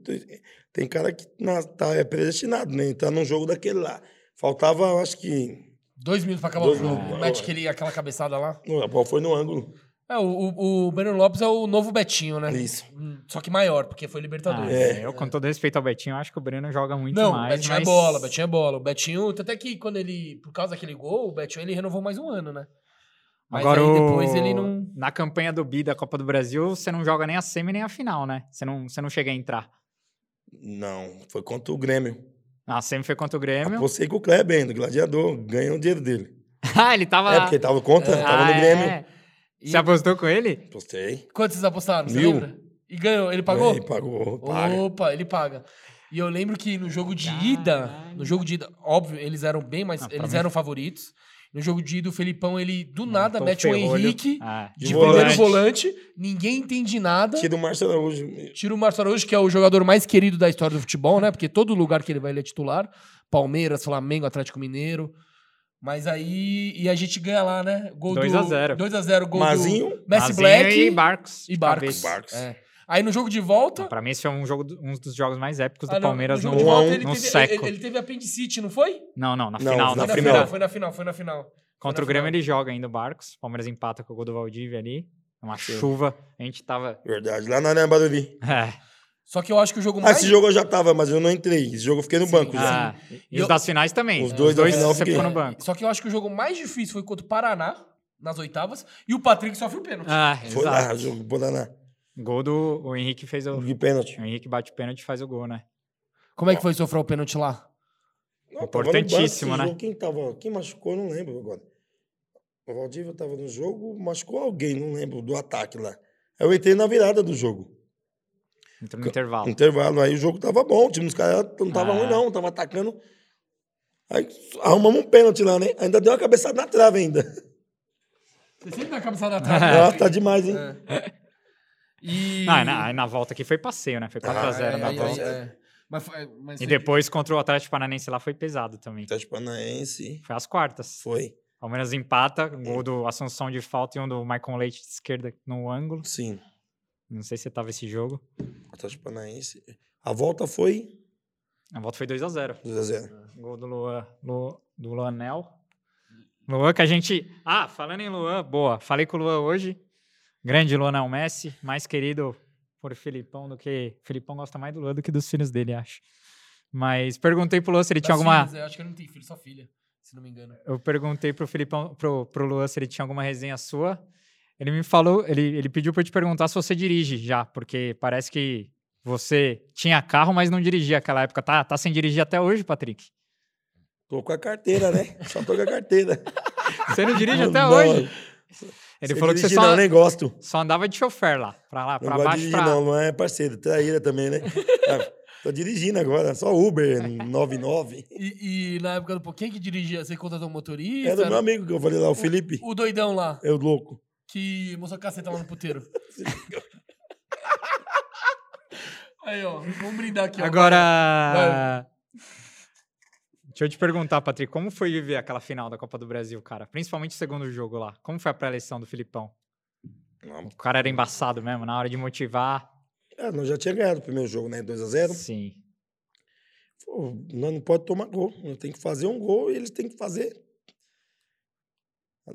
tem, cara que na, tá, é predestinado, né? Tá num jogo daquele lá. Faltava, eu acho que. Dois minutos pra acabar Dois o jogo. minutos. Mete aquele, aquela cabeçada lá. A bola foi no ângulo. É, o, o, o Breno Lopes é o novo Betinho, né? Isso. Hum, Só que maior, porque foi Ah, Libertadores. É. Eu, com todo respeito ao Betinho, acho que o Breno joga muito Não, mais. Betinho mas... é bola, Betinho é bola. O Betinho, até que quando ele, por causa daquele gol, o Betinho ele renovou mais um ano, né? Mas Agora, aí depois ele não. na campanha do bi da Copa do Brasil, você não joga nem a semi nem a final, né? Você não, você não chega a entrar. Não, foi contra o Grêmio. A semi foi contra o Grêmio. Apostei com o Kleber ainda, gladiador. Ganhei o dinheiro dele. ah, ele tava. É, porque ele tava contra, tava Ah, no Grêmio. é? E- Você apostou com ele? Apostei. Quantos vocês apostaram? Você Mil. lembra? E ganhou. Ele pagou? Ele pagou. Paga. Opa, ele paga. E eu lembro que no jogo de ida, no jogo de ida, óbvio, eles eram bem mais. Ah, eles mim- eram favoritos. No jogo de ida, o Felipão, ele do nada mete o ferrolho. Henrique Ah, de, de primeiro volante. volante, ninguém entende nada. Tira o Márcio Araújo. Tira o Márcio Araújo, que é o jogador mais querido da história do futebol, né? Porque todo lugar que ele vai, ele é titular. Palmeiras, Flamengo, Atlético Mineiro. Mas aí. E a gente ganha lá, né? Gol 2 do, a 0. 2 a 0 gol Mazinho. do Messi Mazinho Black e Barcos. e Barcos. Barcos. É. Aí no jogo de volta. Pra mim, esse foi um, jogo, do- um dos jogos mais épicos do Ah, não, Palmeiras no no, jogo de um a volta um. ele, no teve, século. ele, ele teve apendicite, não foi? Não, não, na Não, final. na Foi Na na final. final, foi na final, foi na final. Contra Foi o na Grêmio final. ele joga ainda o Barcos. Palmeiras empata com o gol do Valdívia ali. Uma chuva. A gente tava. Verdade, lá na Arena Barueri. É. Só que eu acho que o jogo Ah, mais. esse jogo eu já tava, mas eu não entrei. Esse jogo eu fiquei no Sim, banco já. Ah, e os eu- das finais também. Os dois da final você ficou no banco. Só que eu acho que o jogo mais difícil foi contra o Paraná, nas oitavas, e o Patrick sofre o pênalti. Ah, Foi lá, exato. jogo Paraná. Gol do. O Henrique fez o. De pênalti. O Henrique bate o pênalti e faz o gol, né? Como é que foi sofrer o pênalti lá? Não, banco Importantíssimo, esse né? jogo. Quem, tava, quem machucou, não lembro agora. O Valdívia tava no jogo, machucou alguém, não lembro, do ataque lá. Aí eu entrei na virada do jogo. Entrou no intervalo. Intervalo. Aí o jogo tava bom, o time dos caras não tava Ah. ruim, não, tava atacando. Aí arrumamos um pênalti lá, né? Ainda deu uma cabeçada na trave ainda. Você sempre dá a cabeçada na trave. Nossa, tá demais, hein? E... Não, aí na, aí na volta aqui foi passeio, né? Foi 4x0 Ah, na aí- volta. aí- é. Mas, mas E depois contra o Atlético Paranaense lá foi pesado também. Atlético Paranaense. Foi às quartas. Foi. Palmeiras empata, um gol do Assunção de falta e um do Maicon Leite de esquerda no ângulo. Sim. Não sei se você tava esse jogo. Atlético Paranaense. A volta foi A volta foi 2x0. 2x0. Gol do Luan, Lu- do Luanel. Luan que a gente. Ah, falando em Luan, boa. Falei com o Luan hoje. Grande Luanel Messi, mais querido por Filipão do que. Filipão gosta mais do Luan do que dos filhos dele, acho. Mas perguntei pro Luan se ele Das tinha alguma. filhas, eu acho que ele não tem filho, só filha, se não me engano. Eu perguntei pro Filipão, pro, pro Luan se ele tinha alguma resenha sua. Ele me falou, ele, ele pediu pra eu te perguntar se você dirige já, porque parece que você tinha carro, mas não dirigia naquela época. Tá, tá sem dirigir até hoje, Patrick? Tô com a carteira, né? Só tô com a carteira. Você não dirige até Não, hoje? Ele sei falou que você só, não, nem gosto. só andava de chofer lá, pra lá, Não pra de baixo, dirigir, pra... não. Não é parceiro. Traíra também, né? Ah, tô dirigindo agora. Só Uber 99. E, e na época do pô, quem que dirigia? Você contratou um motorista? É do meu amigo que eu falei lá, o Felipe. O doidão lá, É o louco. que mostrou caceta lá no puteiro. Aí, ó, vamos brindar aqui, ó. Deixa eu te perguntar, Patrick, como foi viver aquela final da Copa do Brasil, cara? Principalmente o segundo jogo lá. Como foi a pré-eleição do Filipão? Não, O cara era embaçado mesmo, na hora de motivar. é, nós já tinha ganhado o primeiro jogo, né? 2x0. Sim. Pô, nós não pode tomar gol. Nós tem que fazer um gol e eles têm que fazer.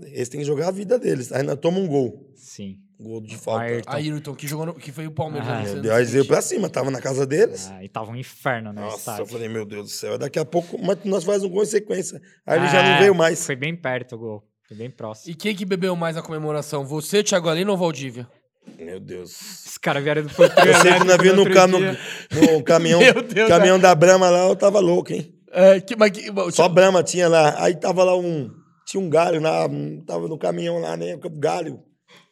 Eles têm que jogar a vida deles. Aí nós tomamos um gol. Sim. Gol de falta. Ayrton. Ayrton, que jogou no, que foi o Palmeiras. Ah, né, Meu no Deus, aí veio pra cima, tava na casa deles. Ah, e tava um inferno no Nossa, estádio. eu falei, meu Deus do céu, daqui a pouco, mas nós faz um gol em sequência. Aí ele já É, não veio mais. Foi bem perto o gol. Foi bem próximo. E quem que bebeu mais na comemoração? Você, Thiago Alino ou Valdívia? Meu Deus. Os caras vieram do Portugal. Eu sei que nós vimos no, cam no, no caminhão, Meu Deus, caminhão da Brahma lá, eu tava louco, hein? É, que, mas que, Só Brahma tinha lá. Aí tava lá um. Tinha um galho lá, hum, tava no caminhão lá, né? Galho.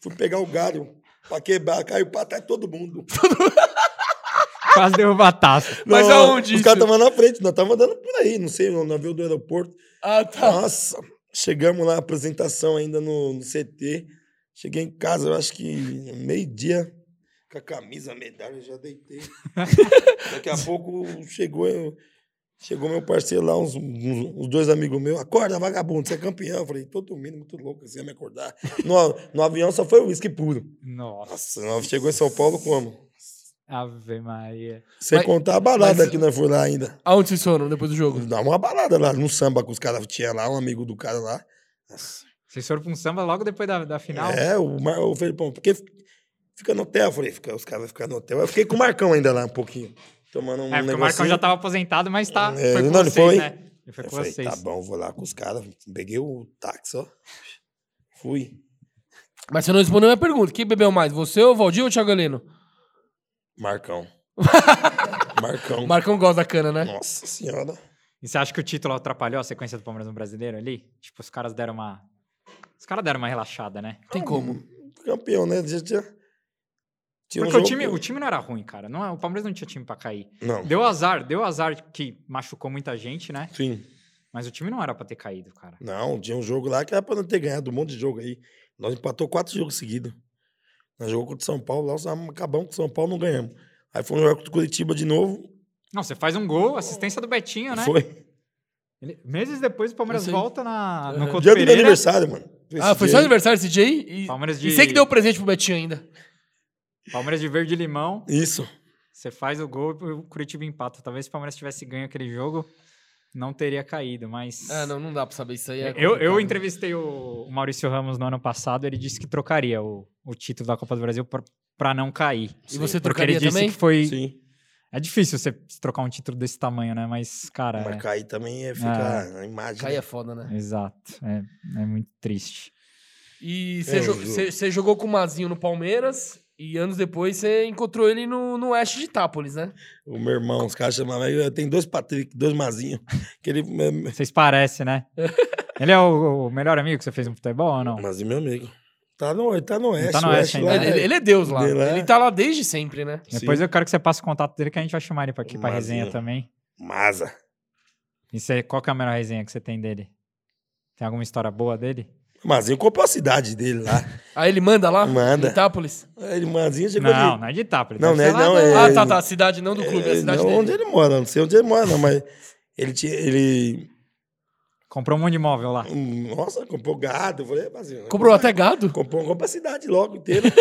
Fui pegar o galho pra quebrar, caiu pra trás todo mundo. Quase derruba a taça. Mas Não, aonde Os caras estavam na frente, nós tava andando por aí, não sei, no navio do aeroporto. Ah, tá. Nossa, chegamos lá, apresentação ainda no, no CT. Cheguei em casa, eu acho que meio-dia, com a camisa, a medalha, já deitei. Daqui a pouco chegou, eu- chegou meu parceiro lá, uns, uns- uns dois amigos meus. Acorda, vagabundo, você é campeão. Eu falei, tô dormindo, muito louco, você ia me acordar. No, no avião só foi uísque puro. Nossa. Nossa, chegou em São Paulo como? Ave Maria. Sem Mas- contar a balada mas- que nós foi lá ainda. Aonde vocês foram depois do jogo? Dá uma balada lá, no samba que os caras tinham lá, um amigo do cara lá. Nossa. Vocês foram pra um samba logo depois da, da final? É, o, Mar... o Felipão, porque fica no hotel. Eu falei, fica, os caras vão ficar no hotel. Eu fiquei com o Marcão ainda lá um pouquinho. Tomando um É, porque o negocinho. Marcão já tava aposentado, mas tá. É, foi com não, ele vocês, foi? né? Ele foi Eu com falei, vocês. tá bom, vou lá com os caras. Peguei o táxi, ó. Fui. Mas você não respondeu a minha pergunta. Quem bebeu mais? Você ou o Valdir ou o Thiago Heleno? Marcão. Marcão. O Marcão gosta da cana, né? Nossa senhora. E você acha que o título atrapalhou a sequência do Palmeiras no brasileiro ali? Tipo, os caras deram uma. Os caras deram uma relaxada, né? Tem como. Campeão, né? Já tinha... tinha um Porque o, jogo- time, o time não era ruim, cara. Não, é- o Palmeiras não tinha time pra cair. Não, Deu azar, deu azar que machucou muita gente, né? sim. Mas o time não era pra ter caído, cara. Não, tinha um jogo lá que era pra não ter ganhado um monte de jogo aí. Nós empatou quatro jogos seguidos. Nós jogamos contra o São Paulo, lá nós acabamos com o São Paulo, não ganhamos. Aí fomos jogar contra o Curitiba de novo. Não, você faz um gol, assistência do Betinho, né? Foi. Ele- meses depois o Palmeiras sei. volta na, no Uhum. Dia do meu aniversário, mano. Ah, foi seu dia aniversário esse dia aí? E, Palmeiras de, e você que deu presente pro Betinho ainda. Palmeiras de verde e limão. Isso. Você faz o gol e o Curitiba empata. Talvez se o Palmeiras tivesse ganho aquele jogo, não teria caído, mas. Ah, não, não dá pra saber isso aí. é eu, eu entrevistei o Maurício Ramos no ano passado, ele disse que trocaria o, o título da Copa do Brasil pra- pra não cair. E você Porque trocaria ele disse também? que foi. Sim. É difícil você trocar um título desse tamanho, né? Mas, cara. Mas é- cair também é ficar a imagem. Cair é foda, né? Exato. É, é muito triste. E É, você o jo- jogo. você- você jogou com o Mazinho no Palmeiras e anos depois você encontrou ele no, no Oeste de Itápolis, né? O meu irmão, os caras chamavam. Tem dois Patrick, dois Mazinho. Que ele. Vocês parecem, né? ele é o, o melhor amigo que você fez no futebol ou não? Mazinho, meu amigo. Tá no, ele tá no Oeste. tá no Oeste lá ainda, Ele, né? é- ele é Deus lá. Dele é- Ele tá lá desde sempre, né? Depois Sim. eu quero que você passe o contato dele que a gente vai chamar ele pra aqui pra resenha Mazinho. também. Maza. E você, qual que é a melhor resenha que você tem dele? Tem alguma história boa dele? Mazinho comprou a cidade dele lá. Aí ele manda lá? Manda. Itápolis? Ele, Mazinho chegou Não, ali. não é de Itápolis. Não, né, não, da- é- Ah, tá, tá. A cidade não do clube, a É, cidade não, dele. onde ele mora, não sei onde ele mora, não, mas ele tinha. Ele. Comprou um monte de imóvel lá. Nossa, comprou gado. Eu falei, Mazinho. Comprou até gado? Comprou, comprou a cidade logo inteira.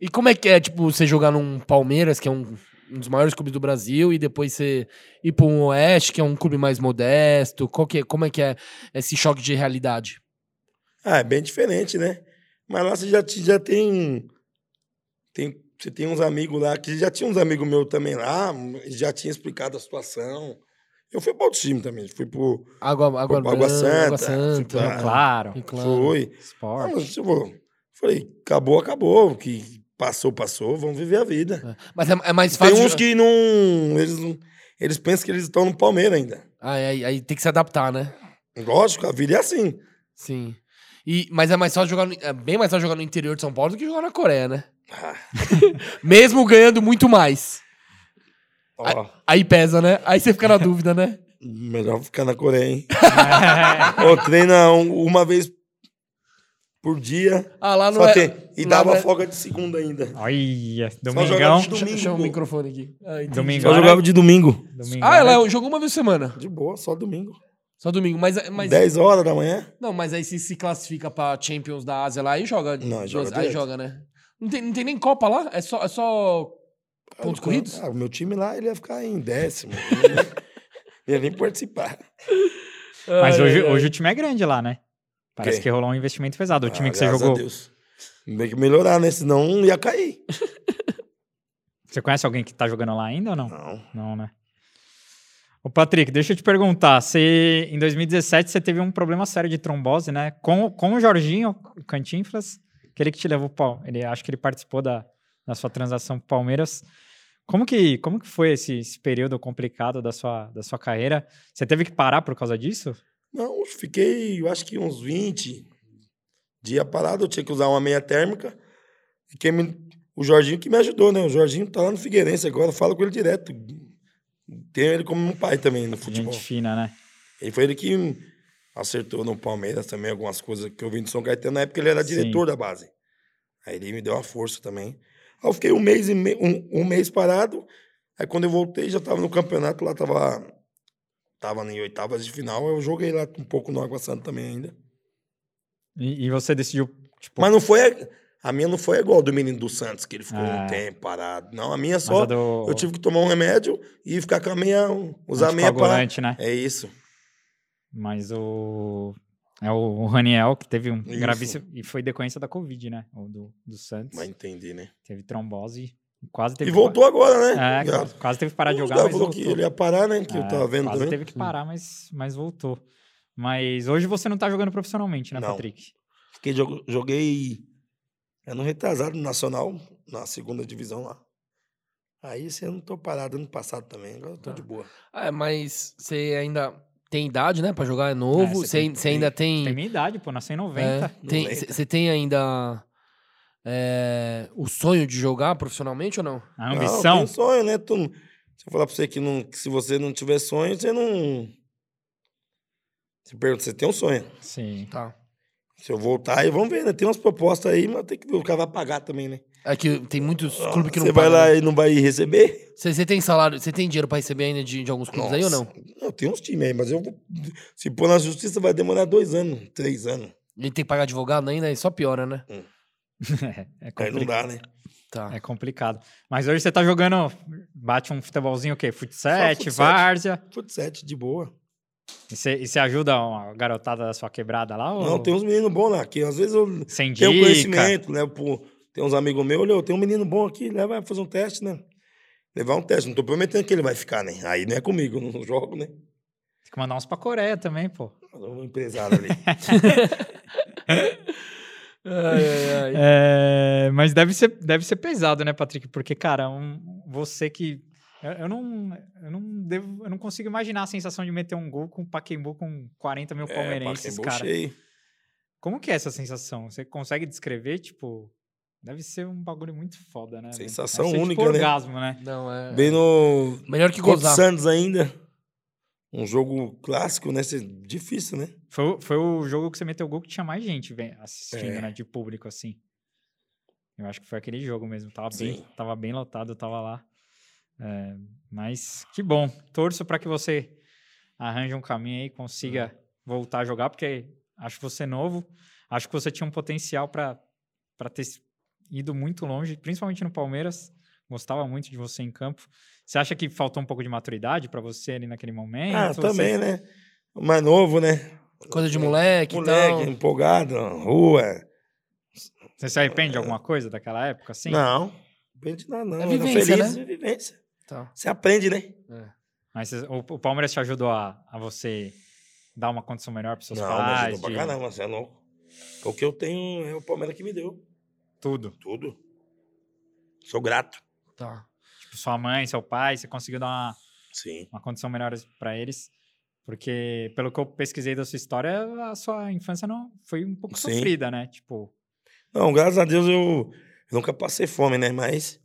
E como é que é, tipo, você jogar num Palmeiras, que é um, um dos maiores clubes do Brasil, e depois você ir pra um Oeste, que é um clube mais modesto? Qual que é, como é que é esse choque de realidade? Ah, é bem diferente, né? Mas lá você já, te- já tem. tem. Você tem uns amigos lá, que já tinha uns amigos meus também lá, já tinham explicado a situação. Eu fui para outro time também, fui pro. Água, água, Água branca, Santa, Água Santa. Ah, Claro. E claro. Fui. Ah, Esporte. mas, tipo, falei, acabou, acabou. Que passou, passou, vamos viver a vida. Mas é, é mais Tem fácil. uns que não. Eles, não- eles pensam que eles estão no Palmeiras ainda. Ah, aí, aí tem que se adaptar, né? Lógico, a vida é assim. Sim. E, mas é mais fácil jogar no, é bem mais fácil jogar no interior de São Paulo do que jogar na Coreia, né? Ah, Mesmo ganhando muito mais. ó, Aí pesa, né? Aí você fica na dúvida, né? melhor ficar na Coreia, hein? Ô, treina um- uma vez por dia. Ah, lá não Só é. tem, e lá dava não é- folga de segunda ainda. Olha, jogava domingão. de Deixa- domingo. Chama o microfone aqui. Ah, entendi. Domingo. Só Agora- jogava de domingo. Domingo Ah, ela jogou uma vez por semana. De boa, só domingo. Só domingo. Mas, mas 10 horas da manhã. não, mas aí se se classifica pra Champions da Ásia lá e joga. Não, duas- joga aí joga, né? Não tem, não tem nem Copa lá? É só, é só pontos Ah, corridos? Ah, o meu time lá, ele ia ficar em décimo. Ele ia- ia nem participar. Mas Ai, hoje, hoje o time é grande lá, né? Parece Quê? que rolou um investimento pesado. O time Ah, que você graças a jogou. Deus. Tem que melhorar, né? Senão ia cair. Você conhece alguém que tá jogando lá ainda ou não? Não. Não, né? Ô, Patrick, deixa eu te perguntar. Você, em 2017, você teve um problema sério de trombose, né? Com, com o Jorginho o Cantinfras, aquele que te levou pau. Ele acho que ele participou da, da sua transação pro Palmeiras. Como que, como que foi esse, esse período complicado da sua, da sua carreira? Você teve que parar por causa disso? Não, fiquei, eu acho que uns 20 dias parado. Eu tinha que usar uma meia térmica. E quem me- o Jorginho que me ajudou, né? O Jorginho tá lá no Figueirense agora, falo com ele direto. Tenho ele como um pai também no futebol. Gente fina, né? Ele foi ele que acertou no Palmeiras também algumas coisas que eu vim de São Caetano. Na época ele era Sim. diretor da base. Aí ele me deu uma força também. Aí eu fiquei um mês, e me- um, um mês parado. Aí quando eu voltei, já tava no campeonato, lá tava, tava em oitavas de final. Eu joguei lá um pouco no Água Santa também ainda. E, e você decidiu, tipo, Mas não foi. A, minha não foi igual do menino do Santos, que ele ficou Ah. um tempo parado. Não, a minha só. a do, Eu tive que tomar um remédio e ficar com a meia. Usar a meia para. né? É isso. Mas o. É o, Raniel, que teve um Isso. gravíssimo. E foi decorrência da Covid, né? O do, do Santos. Vai entender, né? Teve trombose. Quase teve E que voltou agora, pa- né? É, quase, quase teve que parar de jogar, mas voltou. que ele ia parar, né? Que eu É, tava vendo quase também. teve que parar, mas, mas voltou. Mas hoje você não tá jogando profissionalmente, né, Não. Patrick? Fiquei, jo- joguei ano retrasado no Nacional, na segunda divisão lá. Aí esse ano tô parado ano passado também, agora eu tô Tá. de boa. Ah, mas você ainda tem idade, né, pra jogar, é novo. É, você Você tem- você ainda tem. Tem minha idade, pô, nasci em é, 90. tem- 90. Você tem ainda é, o sonho de jogar profissionalmente ou não? A Não, ambição. tem sonho, né? Tu, não- se eu falar pra você que, não, que se você não tiver sonho, você não... Você pergunta, você tem um sonho. Sim. Tá. Se eu voltar, aí vamos ver, né? Tem umas propostas aí, mas tem que ver, o cara vai pagar também, né? É que tem muitos clubes que não Você vai lá né? e não vai receber? Você tem salário, você tem dinheiro pra receber ainda de, de alguns clubes aí ou não? Nossa, Não, tem uns times aí, mas eu vou... Se pôr na justiça, vai demorar dois anos, três anos. E tem que pagar advogado ainda, aí só piora, né? é, é Aí não complicado. dá, né? Tá. É complicado. Mas hoje você tá jogando. Bate um futebolzinho o quê? Futset, futsete. várzea. Futsal, de boa. E você, ajuda a garotada da sua quebrada lá? Ou... Não, tem uns meninos bons lá, que às vezes eu Sem tenho dica. conhecimento, levo pro... Tem uns amigos meus, olha, tem um menino bom aqui, leva vai fazer um teste, né? Levar um teste, não tô prometendo que ele vai ficar, né? Aí não é comigo, eu não jogo, né? Tem que mandar uns pra Coreia também, pô. Um empresário ali. Ai, ai, ai. É, mas deve ser, deve ser pesado, né, Patrick? Porque, cara, um- você que. Eu, eu não, eu, não devo, eu não consigo imaginar a sensação de meter um gol com o Pacaembu com 40 mil palmeirenses, Pacaembu cara. cheio. Como que é essa sensação? Você consegue descrever, tipo... Deve ser um bagulho muito foda, né? Sensação Deve ser, única, tipo, né? orgasmo, né? Não, é. Bem no... Melhor que o gozar. Santos ainda. Um jogo clássico, né? Cê- Difícil, né? Foi, o- foi o jogo que você meteu gol que tinha mais gente vem, assistindo, É. né? De público, assim. Eu acho que foi aquele jogo mesmo. Tava, bem, tava bem lotado, eu tava lá. É, mas que bom. Torço para que você arranje um caminho aí, consiga voltar a jogar, porque acho você novo. Acho que você tinha um potencial para ter ido muito longe, principalmente no Palmeiras. Gostava muito de você em campo. Você acha que faltou um pouco de maturidade para você ali naquele momento? Ah, Você- também, né? O mais novo, né? Coisa de moleque, Moleque, e tal. empolgado, rua. Você se arrepende de alguma coisa daquela época, assim? Não, não depende de nada, não. É vivência, feliz, né? é vivência. Tá. Você aprende, né? É. Mas o, o Palmeiras te ajudou a, a você dar uma condição melhor para seus não, pais? ajudou pra de- caramba, você é louco. O que eu tenho é o Palmeiras que me deu. Tudo. Tudo. Sou grato. Tá. Tipo, sua mãe, seu pai, você conseguiu dar uma, Sim. uma condição melhor para eles? Porque, pelo que eu pesquisei da sua história, a sua infância não foi um pouco Sim. sofrida, né? Tipo, Não, graças a Deus eu, eu nunca passei fome, né? Mas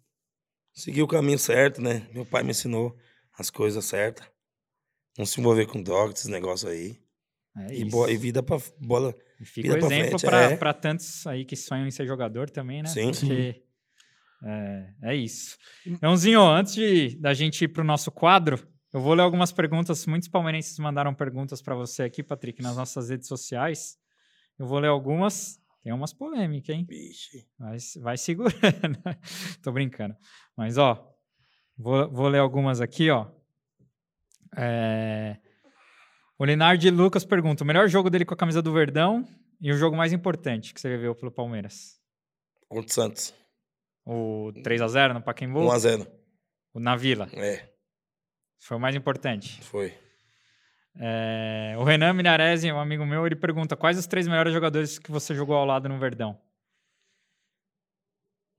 segui o caminho certo, né? Meu pai me ensinou as coisas certas. Não se envolver com drogas, esses negócios aí. é E, e vida pra bola. E fica vida o exemplo para é. tantos aí que sonham em ser jogador também, né? Sim. Porque é, é isso. Leãozinho, antes de, da gente ir para o nosso quadro, eu vou ler algumas perguntas. Muitos palmeirenses mandaram perguntas para você aqui, Patrick, nas nossas redes sociais. Eu vou ler algumas. Tem umas polêmicas, hein? Vixe. Vai, vai segurando. Tô brincando. Mas, ó, vou, vou ler algumas aqui, ó. É... O Linardi Lucas pergunta: o melhor jogo dele com a camisa do Verdão e o jogo mais importante que você viveu pelo Palmeiras? Contra o Santos. O 3x0 no Pacaembu? 1x0. O na Vila? É, Foi o mais importante. foi. É, O Renan Minarese, um amigo meu, ele pergunta: quais os três melhores jogadores que você jogou ao lado no Verdão?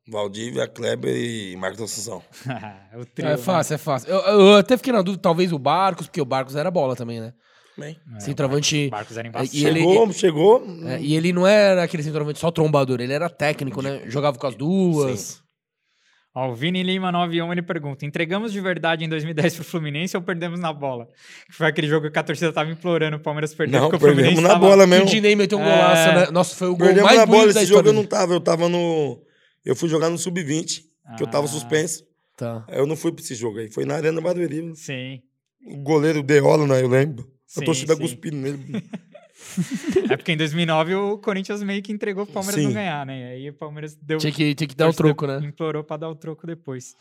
Valdívia, Kleber e Marcos Assunção. o trio, É né? fácil, é fácil. Eu, eu até fiquei na dúvida, talvez o Barcos, porque o Barcos era bola também, né? também. É, Centroavante- o Marcos era E embaçado. ele- chegou, chegou. É, e ele não era aquele centroavante só trombador, ele era técnico, né? Jogava com as duas. Sim. Ó, o Vini Lima 91 ele pergunta: entregamos de verdade em 2010 pro Fluminense ou perdemos na bola? Que foi aquele jogo que a torcida tava implorando o Palmeiras perder, Não, porque o Fluminense perdemos na tava... bola Que o mesmo. Dinei meteu um É. golaço, né? Nossa, foi o gol Perdemos mais na bola. Esse jogo história. eu não tava, eu tava no. Eu fui jogar no Sub-20, que eu tava Ah. suspenso. Tá. Aí Eu não fui pra esse jogo aí. Foi na Arena Barueri. Sim. O goleiro Deola, né? Eu lembro. Sim, a torcida sim. cuspindo nele. É porque em 2009 o Corinthians meio que entregou pro Palmeiras não Sim. ganhar, né? Aí o Palmeiras deu. Tinha que, tinha que dar o troco, né? Implorou pra dar o troco depois.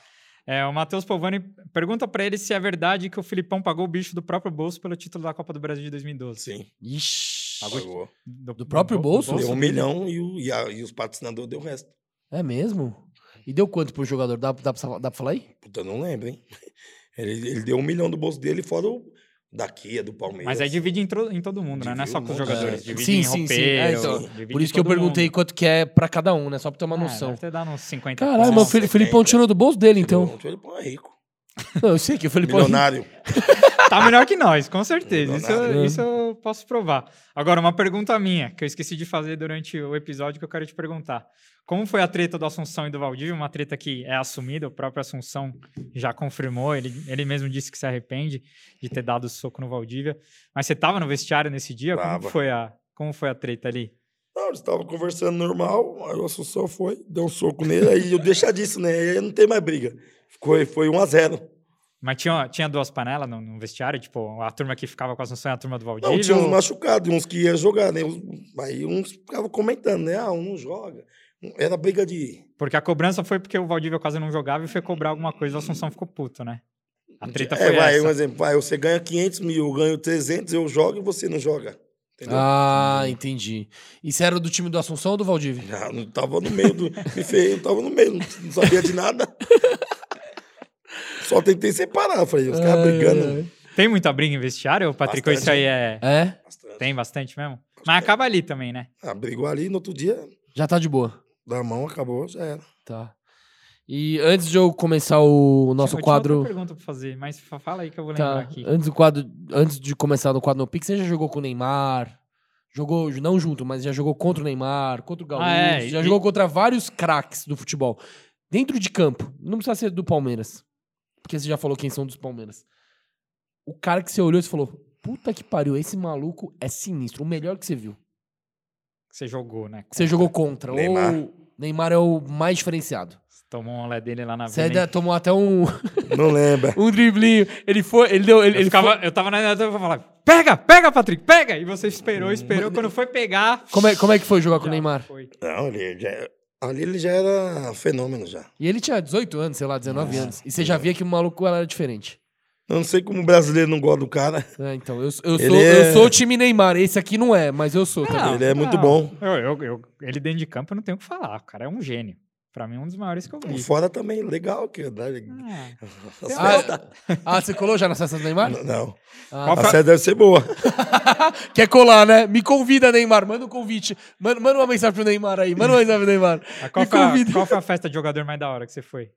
É, o Matheus Polvani pergunta pra ele se é verdade que o Filipão pagou o bicho do próprio bolso pelo título da Copa do Brasil de 2012. Sim. Ixi. Pagou. Do, próprio bolso? Deu um milhão e, o, e, a- e os patrocinadores deu o resto. É mesmo? E deu quanto pro jogador? Dá, dá, pra, dá pra falar aí? Puta, eu não lembro, hein? Ele, ele deu um milhão do bolso dele, fora o da Kia, do Palmeiras. Mas aí divide em, em todo mundo, né? Não é só com os Divide jogadores. é. Divide Sim, em sim, sim. roupeiro, É, então, divide Por isso que eu perguntei mundo. quanto que é pra cada um, né? Só pra ter uma É, noção. deve ter dado uns 50 Caralho, mas o Filipão tirou do bolso dele, então. Ele põe rico. Eu sei que o Filipão... Milionário. Tá melhor que nós, com certeza. Isso, eu- isso eu posso provar. Agora, uma pergunta minha, que eu esqueci de fazer durante o episódio, que eu quero te perguntar. Como foi a treta do Assunção e do Valdívia? Uma treta que é assumida, o próprio Assunção já confirmou, ele, ele mesmo disse que se arrepende de ter dado soco no Valdívia. Mas você tava no vestiário nesse dia? Como foi, a, como foi a treta ali? Não, eles estavam conversando normal, aí o Assunção foi, deu um soco nele, aí eu deixa disso, né? Aí não tem mais briga. Ficou, foi 1 a 0 Mas tinha, tinha duas panelas no, no vestiário? Tipo, a turma que ficava com a Assunção e a turma do Valdívia? Não, tinha uns ou- machucados, uns que iam jogar, né? Aí uns ficavam comentando, né? Ah, um não joga. Era briga de. Porque a cobrança foi porque o Valdívia quase não jogava e foi cobrar alguma coisa, o Assunção ficou puto, né? A treta é, foi vai, essa. um exemplo, vai, você ganha 500 mil, eu ganho 300, eu jogo e você não joga. Entendeu? Ah, entendi. E você era do time do Assunção ou do Valdívia? Já não tava no meio do. Me ferrei, eu tava no meio, não, não sabia de nada. Só tentei separar, falei, os caras brigando. Tem muita briga em vestiário, Patrick? Ou isso Bastante. aí é... É? Bastante. Tem bastante mesmo? Mas acaba ali também, né? Ah, brigou ali, no outro dia, Já tá de boa. da mão, acabou, já era. Tá. E antes de eu começar o nosso Eu tinha quadro. outra pergunta pra fazer, mas fa- fala aí que eu vou Tá. lembrar aqui. Antes do quadro, antes de começar no quadro no Pix, você já jogou com o Neymar? Jogou, não junto, mas já jogou contra o Neymar, contra o Gaúcho, Ah, é, já e- jogou contra vários craques do futebol. Dentro de campo, não precisa ser do Palmeiras. Porque você já falou quem são dos Palmeiras. O cara que você olhou e falou: Puta que pariu, esse maluco é sinistro. O melhor que você viu. Que você jogou, né? Que você jogou contra. Neymar. Ou Neymar é o mais diferenciado. Você Tomou um olé dele lá na Você vida. ainda tomou até um, Não lembra. um driblinho. Ele foi. Ele deu. Ele, Eu, ele ficava, foi- eu tava na eu tava falando, pega, pega, Patrick, pega! E você esperou, esperou. Quando foi pegar. como, é, como é que foi jogar com o Neymar? foi. Não, ele já, ali ele já era fenômeno já. E ele tinha 18 anos, sei lá, 19 anos. E você já via que o maluco era diferente. Eu não sei como o brasileiro não gosta do cara. É, então, eu, eu, Ele sou, é- eu sou o time Neymar. Esse aqui não é, mas eu sou também. ele é muito não. bom. Eu, eu- eu- ele dentro de campo eu não tenho o que falar. O cara é um gênio. Pra mim, um dos maiores que eu vi. Fora também, legal. Que, né? Ah, As Ah, festas- ah, você colou já nas festas do Neymar? Não, Ah, Qual a foi- festa deve ser boa. Quer colar, né? Me convida, Neymar. Manda um convite. Manda, manda uma mensagem pro Neymar aí. Manda uma mensagem pro Neymar. qual, Me foi a, convida. qual foi a festa de jogador mais da hora que você foi?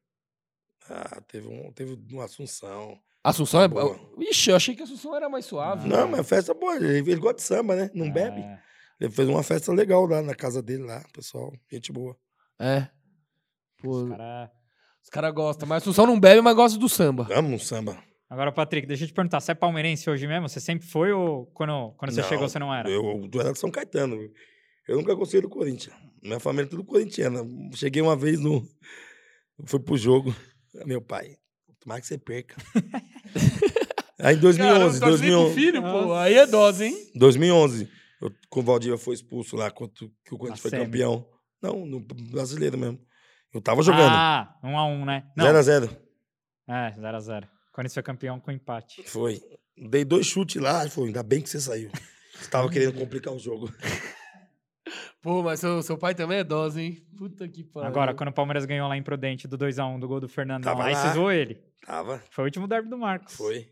Ah, teve, um, teve uma Assunção. Assunção é. Boa. Ixi, eu achei que a Assunção era mais suave. Não, mas festa boa. Ele, ele gosta de samba, né? Não bebe. Ah, Ele fez uma festa legal lá na casa dele, lá, pessoal. Gente boa. É. Pô, os cara- caras gostam. Mas a Assunção não bebe, mas gosta do samba. Amo um samba. Agora, Patrick, deixa eu te perguntar, você é palmeirense hoje mesmo? Você sempre foi ou quando, quando você Não, chegou você não era? Eu, eu era de São Caetano. Eu nunca gostei do Corinthians. Minha família é tudo corintiana. Cheguei uma vez no. Fui pro jogo. Meu pai, tomara que você perca. Aí em 2011, Cara, eu torci pro 2011, filho, pô. Aí é dose, hein? 2011, eu, quando o Valdívia foi expulso lá, quando que o Corinthians Na foi semi. campeão. Não, no brasileiro mesmo. Eu tava jogando. Ah, 1 um a 1 um, né? Não, 0x0. é, 0 a 0 Quando foi campeão com empate. Foi. Dei dois chutes lá e falou: ainda bem que você saiu. Você tava querendo complicar o jogo. Pô, mas seu, seu pai também é dose, hein? Puta que pariu. Agora, quando o Palmeiras ganhou lá em Prudente do 2x1 do gol do Fernandão, Tava aí lá. você zoou ele. Tava. Foi o último derby do Marcos. Foi.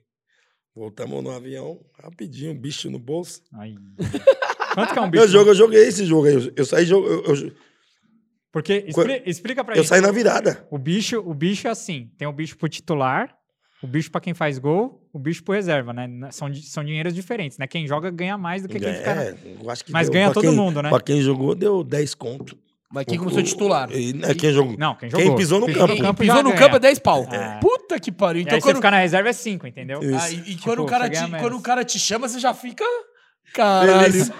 Voltamos no avião, rapidinho, bicho no bolso. Aí. Quanto que é um bicho? Meu jogo, eu joguei esse jogo aí. Eu, eu saí. Eu, eu- Porque, expli- explica pra eu gente. saí na virada. O bicho, o bicho é assim, tem o bicho pro titular, o bicho pra quem faz gol, o bicho pro reserva, né? São, são dinheiros diferentes, né? Quem joga ganha mais do que quem fica. É, eu acho que Mas deu- ganha pra todo quem- mundo, né? Pra quem jogou, deu 10 conto. Mas quem começou o- titular? E, né, quem jogou? Não, quem jogou. Quem pisou no campo. Quem pisou no ganha. campo é 10 pau. É. Puta que pariu. E Então aí você quando, ficar na reserva é 5, entendeu? Isso. Ah, e, e Tipo, quando, o cara você te, quando o cara te chama, você já fica. Caralho. Por isso,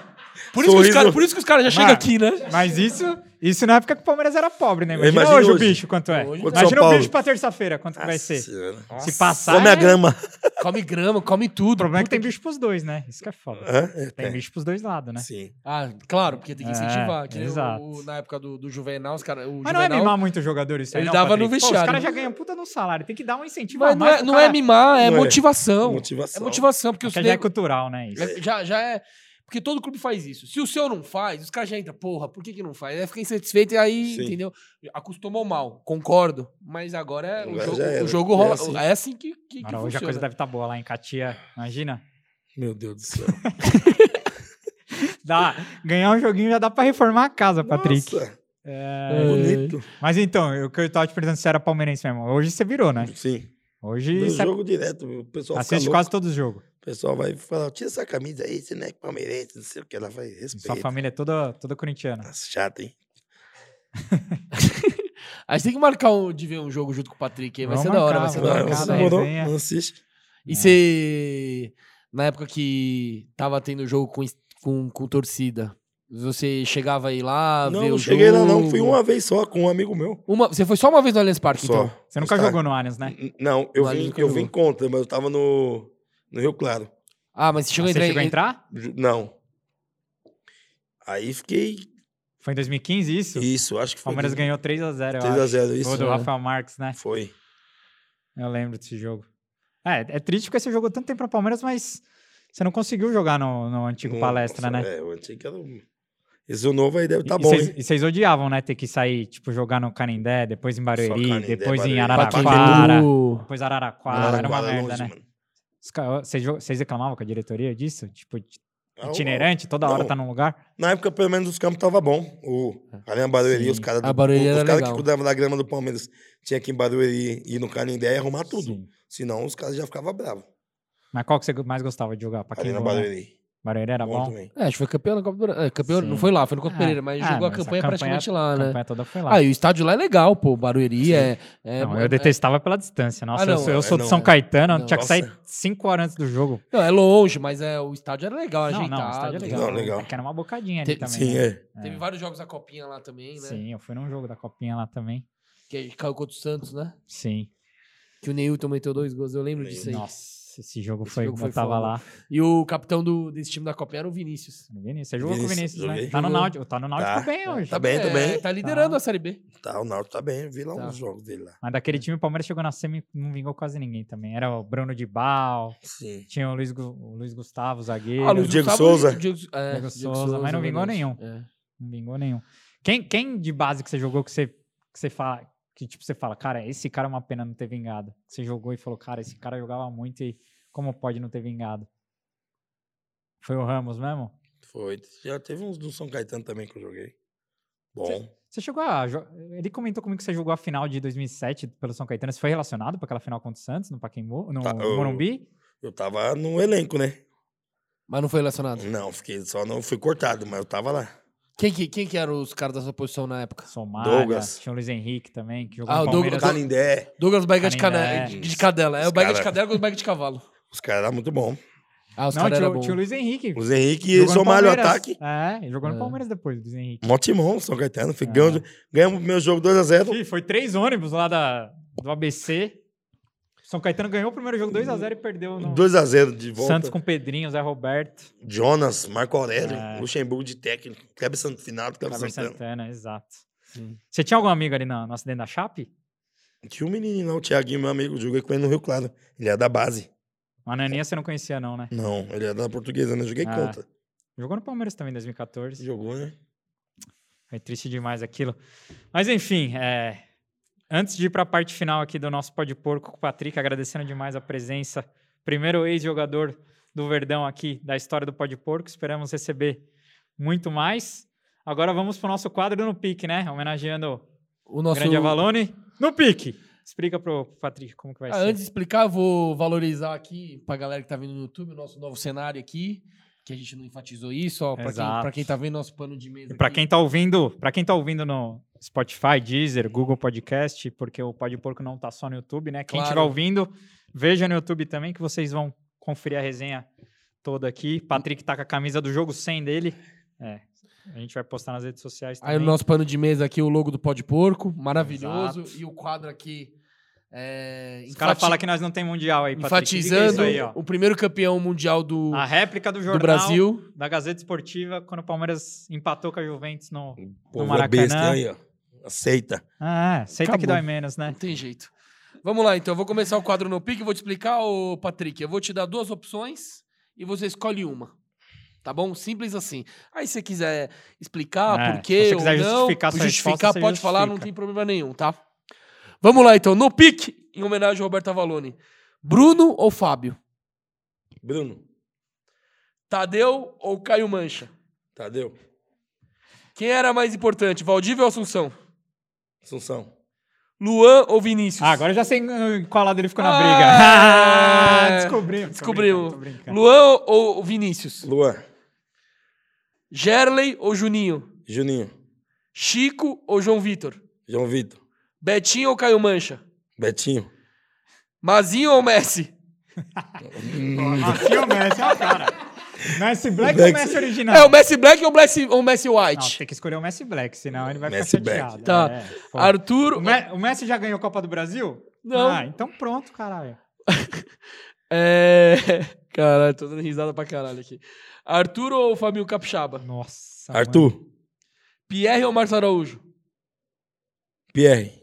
que os Sorriso. cara, por isso que os caras já chegam aqui, né? Mas isso, isso na época que o Palmeiras era pobre, né? Imagina, Imagina hoje, o hoje. bicho quanto é. Hoje Imagina São o Paulo. bicho pra terça-feira, quanto que vai Nossa ser. Senhora. Se passar. Come a é- grama. Come grama, come tudo. O problema é que tem Puta bicho pros dois, né? Isso que é foda. É, Tem é. bicho pros dois lados, né? Sim. Ah, claro, porque tem que É, incentivar. que nem o- exato. o- na época do, do Juvenal, os caras. Mas não é mimar muito o jogador isso aí, Ele não, dava no Patrick? Pô, vestiário. os caras já ganham puta no salário. Tem que dar um incentivo Mas a não mais é, não é mimar, é é. motivação. Motivação. É motivação, porque os já é cultural, né? É- já, já é. Porque todo clube faz isso. Se o seu não faz, os caras já entram, porra, por que, que não faz? Aí fica insatisfeito e aí, Sim. entendeu? Acostumou mal, concordo. Mas agora é, o jogo, o jogo É rola. assim. É assim que, que, que Agora, hoje a coisa deve estar boa lá em Catia. Imagina. Meu Deus do céu. Dá, ganhar um joguinho já dá pra reformar a casa, Patrick. Nossa, É, bonito. Mas então, o que eu tava te perguntando se era palmeirense mesmo. Hoje você virou, né? Sim. Hoje No você jogo direto, o pessoal fica assiste louco. quase todos os jogos. O pessoal vai falar, tira essa camisa aí, você não é palmeirense, não sei o que. Ela vai Sua respeito. família é toda, toda corintiana. Nossa, chato, hein? A gente tem que marcar um, de ver um jogo junto com o Patrick aí. Vai Vamos ser da hora, marcar, vai ser vamos da hora. vai ser né? da hora. Demorou? resenha. Não assiste. E você, na época que tava tendo jogo com, com, com torcida, você chegava aí lá, não, ver não o cheguei lá não. Fui uma vez só com um amigo meu. Uma, você foi só uma vez no Allianz Parque, Só. então? Você nunca cara- jogou no Allianz, né? N- Não, eu vim, eu vim contra, mas eu tava no, no Rio Claro. Ah, mas você chegou Você a entrar, chegou a em- entrar? Ju- Não. Aí fiquei. Foi em 2015 isso? Isso, acho que O foi. Palmeiras ganhou 3x0, eu 3 a acho. 0 Gol isso. do é. Rafael Marques, né? Foi. Eu lembro desse jogo. É, é triste porque você jogou tanto tempo no Palmeiras, mas você não conseguiu jogar no, no antigo palestra, Nossa, né? É, o antigo era. o- Esse novo aí deve estar E- bom, e vocês-? E odiavam, né? Ter que sair, tipo, jogar no Canindé, depois em Barueri, Canindé, depois em Barueri. Araraquara, Pacaembu. depois Araraquara. Era uma Araraquara é merda, longe, né? Vocês reclamavam com a diretoria disso? Tipo, Ah, itinerante, toda hora não. tá num lugar? Na época, pelo menos, os campos estavam bom. O Arena Barueri, Sim. os caras A Barueri os era caras que cuidavam da grama do Palmeiras tinha que ir em Barueri e ir no Canindé e arrumar tudo. Sim. Senão os caras já ficavam bravos. Mas qual que você mais gostava de jogar? Pra quem Arena né? Barueri. Barueri era Bom bom? também. É, acho que foi campeão na Copa do Brasil. É, campeão, Sim. não foi lá, foi no Copa Ah, Pereira, mas ah, jogou a mas campanha, praticamente lá, A né? campanha toda foi lá. Ah, e o estádio lá é legal, pô. Barueri é. é- Não, é- eu detestava pela distância. Nossa, Ah, não, eu sou, eu é, sou de não. São Caetano, Não. tinha que sair Nossa. 5 horas antes do jogo. Não, é longe, mas é, o estádio era legal, Não, ajeitado. não, o estádio é legal. Não, legal. É que era uma bocadinha ali Te- também. Sim, né? é. Teve vários jogos da Copinha lá também, né? Sim, eu fui num jogo da Copinha lá também. Que caiu contra o Santos, né? Sim. Que o Neilton meteu dois gols, eu lembro disso aí. Nossa, esse jogo Esse foi. jogo foi eu tava foda. lá. E o capitão do, desse time da Copinha era o Vinícius. Vinícius, Você jogou com o Vinícius, Vinícius, né? Tá no. Náutico, tá no Náutico Tá. bem hoje. Tá bem, É, também. Tá liderando Tá. a Série B. Tá, o Náutico tá bem. Vi lá Tá. uns jogos dele lá. Mas daquele time, o Palmeiras chegou na semi não vingou quase ninguém também. Era o Bruno de Bal, Sim. tinha o Luiz, o Luiz Gustavo, zagueiro. Ah, Luiz Diego Gustavo- Souza. Diego, é, Diego Souza, mas não vingou verdade. nenhum. É. Não vingou nenhum. Quem, quem de base que você jogou que você, que você fala, que tipo, você fala, cara, esse cara é uma pena não ter vingado. Você jogou e falou, cara, esse cara jogava muito e como pode não ter vingado? Foi o Ramos mesmo? Foi. Já teve uns do São Caetano também que eu joguei. Bom. Você chegou a. Ele comentou comigo que você jogou a final de 2007 pelo São Caetano. Você foi relacionado para aquela final contra o Santos, no Pacaembu, no Tá, eu- Morumbi? Eu tava no elenco, né? Mas não foi relacionado. Não, fiquei só não fui cortado, mas eu tava lá. Quem que, quem que eram os caras da sua posição na época? Somália, Douglas. tinha o Luiz Henrique também, que jogou Ah, no o Douglas- Palmeiras. Canindé. Douglas Barriga de, cane... de cadela. É Os o Barriga de cara- cadela com o Barriga de cavalo. Os caras eram muito bons. Ah, os Não, caras tinha, eram o- bons. tinha o Luiz Henrique. Os Henrique e jogou Somália o ataque. É, ele jogou no É. Palmeiras depois, o Luiz Henrique. Mó timão, São Caetano. É. ganhamos, o meu jogo 2x0. Ih, foi três ônibus lá da, do ABC. São Caetano ganhou o primeiro jogo 2x0 e perdeu no 2x0 de volta. Santos com Pedrinho, Zé Roberto, Jonas, Marco Aurélio, É. Luxemburgo de técnico, Kleber Sant- final do Kleber Santana. Santana, exato. Sim. Você tinha algum amigo ali no, no acidente da Chape? Tinha um menino lá, o Thiaguinho, meu amigo, joguei com ele no Rio Claro. Ele é da base. O Ananinha você não conhecia não, né? Não, ele é da portuguesa, né? Joguei Ah. contra. Jogou no Palmeiras também em 2014. Jogou, né? Foi triste demais aquilo. Mas enfim, é, antes de ir para a parte final aqui do nosso Pó de Porco com o Patrick, agradecendo demais a presença. Primeiro ex-jogador do Verdão aqui da história do Pó de Porco. Esperamos receber muito mais. Agora vamos para o nosso quadro No Pique, né? Homenageando O o nosso... grande Avalone. No Pique! Explica pro Patrick como que vai Ah, ser. antes de explicar, vou valorizar aqui pra galera que tá vendo no YouTube o nosso novo cenário aqui, que a gente não enfatizou isso, ó, pra quem, Exato. pra quem tá vendo nosso pano de mesa pra aqui. quem tá ouvindo, para quem tá ouvindo no Spotify, Deezer, Google Podcast, porque o Pode Porco não tá só no YouTube, né? Quem Claro. estiver ouvindo, veja no YouTube também que vocês vão conferir a resenha toda aqui. Patrick tá com a camisa do jogo 100 dele. É. A gente vai postar nas redes sociais também. Aí no nosso pano de mesa aqui, o logo do Pó de Porco, maravilhoso. Exato. E o quadro aqui. É, Os caras falam que nós não tem mundial aí, Patrick. Que que enfatizando aí, ó? o primeiro campeão mundial do, A réplica do jornal do Brasil. da Gazeta Esportiva quando o Palmeiras empatou com a Juventus no O povo é Maracanã. besta aí, ó. Aceita. Ah, é, aceita que Acabou. dói menos, né? Não tem jeito. Vamos lá, então. Eu vou começar o quadro no pique e vou te explicar, ô Patrick. Eu vou te dar duas opções e você escolhe uma. Tá bom? Simples assim. Aí se você quiser explicar É, por se quê você ou quiser não, justificar resposta, você pode falar, não justifica. tem problema nenhum, tá? Vamos lá, então. No pique, em homenagem ao Roberto Avalone. Bruno ou Fábio? Bruno, Tadeu ou Caio Mancha? Tadeu, Quem era mais importante, Valdívia ou Assunção? Assunção. Luan ou Vinícius? Ah, agora eu já sei em qual lado ele ficou na Ah, briga. é. Descobrimos. Descobrimos. Luan ou Vinícius? Luan, Gerley ou Juninho? Juninho, Chico ou João Vitor? João Vitor, Betinho ou Caio Mancha? Betinho. Mazinho ou Messi? Aqui o Messi, ó, cara. Messi Black ou Black- Messi original? É o Messi Black ou o Messi, ou o Messi Não, White? tem que escolher o Messi Black, senão ele vai Messi ficar Black. chateado. Tá. É. Arthur. o, Me- o Messi já ganhou a Copa do Brasil? Não. Ah, então pronto, caralho. É. Caralho, tô dando risada pra caralho aqui. Arthur ou Fabinho Capixaba? Nossa. Arthur, Pierre ou Márcio Araújo? Pierre.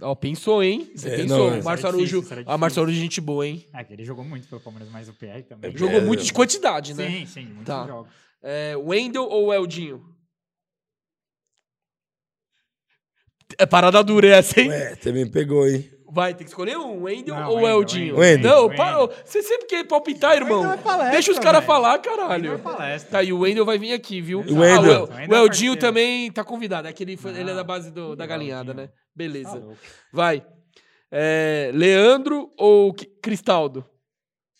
Ó, pensou, hein? Você É, pensou. não, Márcio Araújo. era Ah, Márcio Araújo é gente boa, hein? É que ele jogou muito pelo Palmeiras, mas o PR também. É, Jogou É, muito de quantidade, né? Sim, sim, muitos Tá. jogos. É, Wendel ou Eldinho? É parada dura essa, hein? Ué, você me pegou, hein? Vai, tem que escolher um, Wendel Não, ou Wendel, Eldinho? Wendel. Não, para, você sempre quer palpitar, irmão. É palestra, Deixa os caras falar, caralho. é palestra. Tá, e o Wendel vai vir aqui, viu? O Wendel? Ah, O o, Wendel o é Eldinho parceiro. também tá convidado. É que ele, foi- ele é da base do- da o galinhada, Eldinho. né? Beleza. Tá. Vai. É, Leandro ou Cristaldo?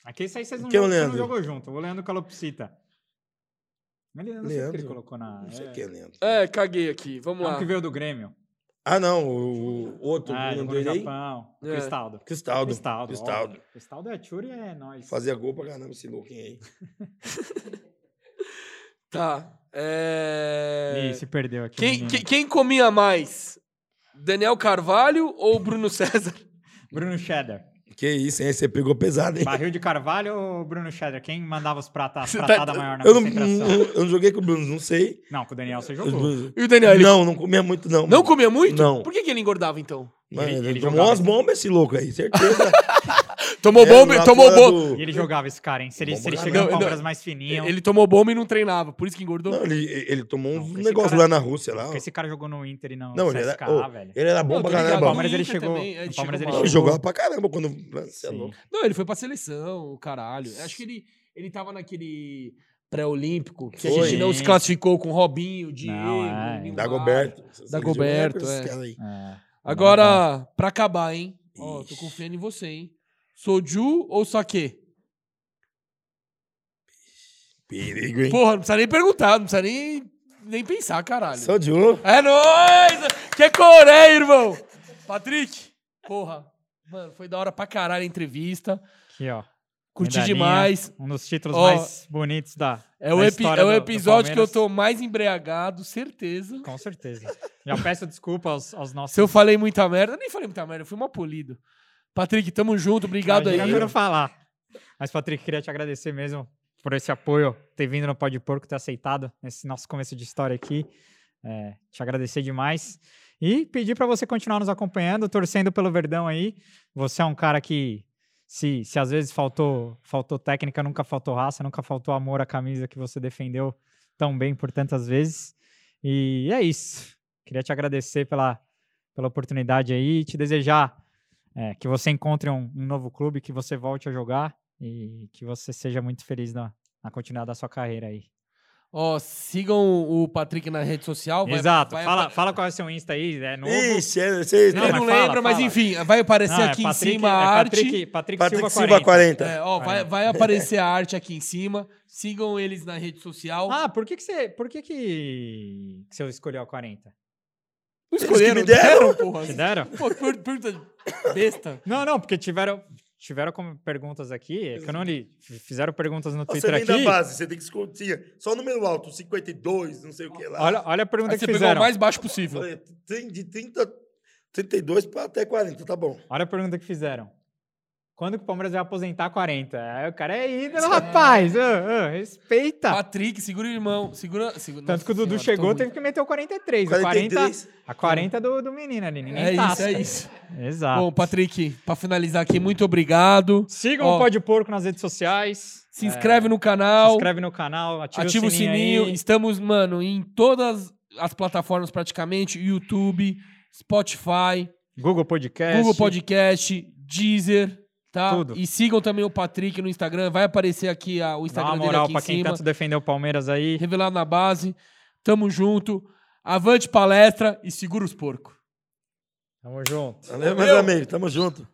Aqui isso aí vocês não, Quem é o jogam- você não Leandro? jogou junto. O Leandro Calopsita. Ele, eu não sei o que ele Leandro? colocou na... Não sei é, quem é Leandro. É, caguei aqui. Vamos é um lá. que veio do Grêmio. Ah, não, o, o outro, Ah, o nome jogou no dele aí? Japão. O É. Cristaldo. Cristaldo. Cristaldo. Cristaldo. Cristaldo é Tchuri é nóis. Fazia gol pra caramba esse louquinho aí. Tá. É... Ih, se perdeu aqui. Quem, menino. quem, quem comia mais? Daniel Carvalho ou Bruno César? Bruno Cheddar. Que isso, hein? Você pegou pesado, hein? Barril de Carvalho ou Bruno Cheddar? Quem mandava os pratas, Você tá- pratada maior na Eu não, concentração? não- eu não joguei com o Bruno, não sei. Não, com o Daniel você jogou. E o Daniel, ele Não, não comia muito, não. não mano. comia muito? Não. Por que, que ele engordava, então? Mano, Ele- ele, ele tomou jogava umas bombas esse louco aí, certeza. Tomou É, bomba, tomou bomba. do- E ele jogava esse cara, hein? Se ele, se ele no Não, Palmeiras mais fininho. Ele tomou bomba e não treinava, por isso que engordou. Não, ele, ele tomou Não, uns esse negócios cara- lá na Rússia. Lá. Porque esse cara jogou no Inter e não, Não, ele era, CSKA, ô, velho. ele era bom Não, pra caramba. Palmeiras ele chegou. também, é, Palmeiras ele ele chegou. jogava pra caramba quando. É. Não, ele foi pra seleção, caralho. Acho que ele, ele tava naquele pré-olímpico que a Foi. gente não se classificou com Robinho, Diego, Não, é. Dagoberto. Dagoberto, é. É. Agora, pra acabar, hein? Ó, tô confiando em você, hein? Soju ou Saque? Perigo, hein? Porra, não precisa nem perguntar, não precisa nem, nem pensar, caralho. Ouro. É nóis! Que Coreia, irmão! Patrick, porra. Mano, foi da hora pra caralho a entrevista. Aqui, ó. Curti demais. Um dos títulos Ó, mais bonitos da. É o, da história é o do- do episódio que eu tô mais embriagado, certeza. Com certeza. Já peço desculpa aos, aos nossos. Se eu falei muita merda, eu nem falei muita merda, eu fui mal polido. Patrick, tamo junto, obrigado aí. eu falar. Mas, Patrick, queria te agradecer mesmo por esse apoio, ter vindo no Pode Porco, ter aceitado esse nosso começo de história aqui. É, te agradecer demais. E pedir para você continuar nos acompanhando, torcendo pelo Verdão aí. Você é um cara que, se, se às vezes faltou, faltou técnica, nunca faltou raça, nunca faltou amor à camisa que você defendeu tão bem por tantas vezes. E é isso. Queria te agradecer pela, pela oportunidade aí, te desejar é, que você encontre um, um novo clube, que você volte a jogar e que você seja muito feliz na, na continuidade da sua carreira aí. Ó, sigam o Patrick na rede social. vai- Exato. vai fala, fala qual é o seu Insta aí. É novo. Ixi, é, vocês... Não, Eu não fala, lembro, mas fala. enfim, vai aparecer Não, é aqui Patrick- em cima a é arte. Patrick, Patrick, Patrick Silva Silva 40. 40. É, ó, vai, É. vai aparecer a arte aqui em cima. Sigam eles na rede social. Ah, por que que você... Por que que, que você escolheu a 40? Não eles que me deram. deram, porra. Te deram? Pô, pergunta besta. Não, não, porque tiveram... Tiveram como perguntas aqui, é que eu não li. Fizeram perguntas no Você Twitter vem aqui. da base, você tem que escolher. Só o número alto, 52, não sei o que lá. Olha, olha a pergunta Aí que você pegou fizeram. o mais baixo possível. De 30, 32 para até 40, tá bom. Olha a pergunta que fizeram. Quando que o Palmeiras vai aposentar 40? Aí o cara é ídolo, rapaz. Ô, ô, respeita. Patrick, segura o irmão. Segura. segura Tanto Nossa que o Dudu senhora, chegou, teve muito- que meter o 43. O 40, 43. a 40 do, do menino ali. Ninguém É isso, tasca. é isso. Exato. Bom, Patrick, pra finalizar aqui, muito obrigado. Sigam Ó, o Pode Porco nas redes sociais. Se inscreve no Se canal. inscreve no canal, ativa, Ativa o sininho. aí. Estamos, mano, em todas as plataformas praticamente: YouTube, Spotify, Google Podcast. Google Podcast, Deezer, tá? Tudo. E sigam também o Patrick no Instagram. Vai aparecer aqui a- o Dá Instagram uma dele moral aqui pra em quem cima. tanto defendeu o Palmeiras aí. Revelado na base. Tamo junto. Avante palestra e segura os porcos. Tamo junto. Valeu, meus amigos, tamo junto.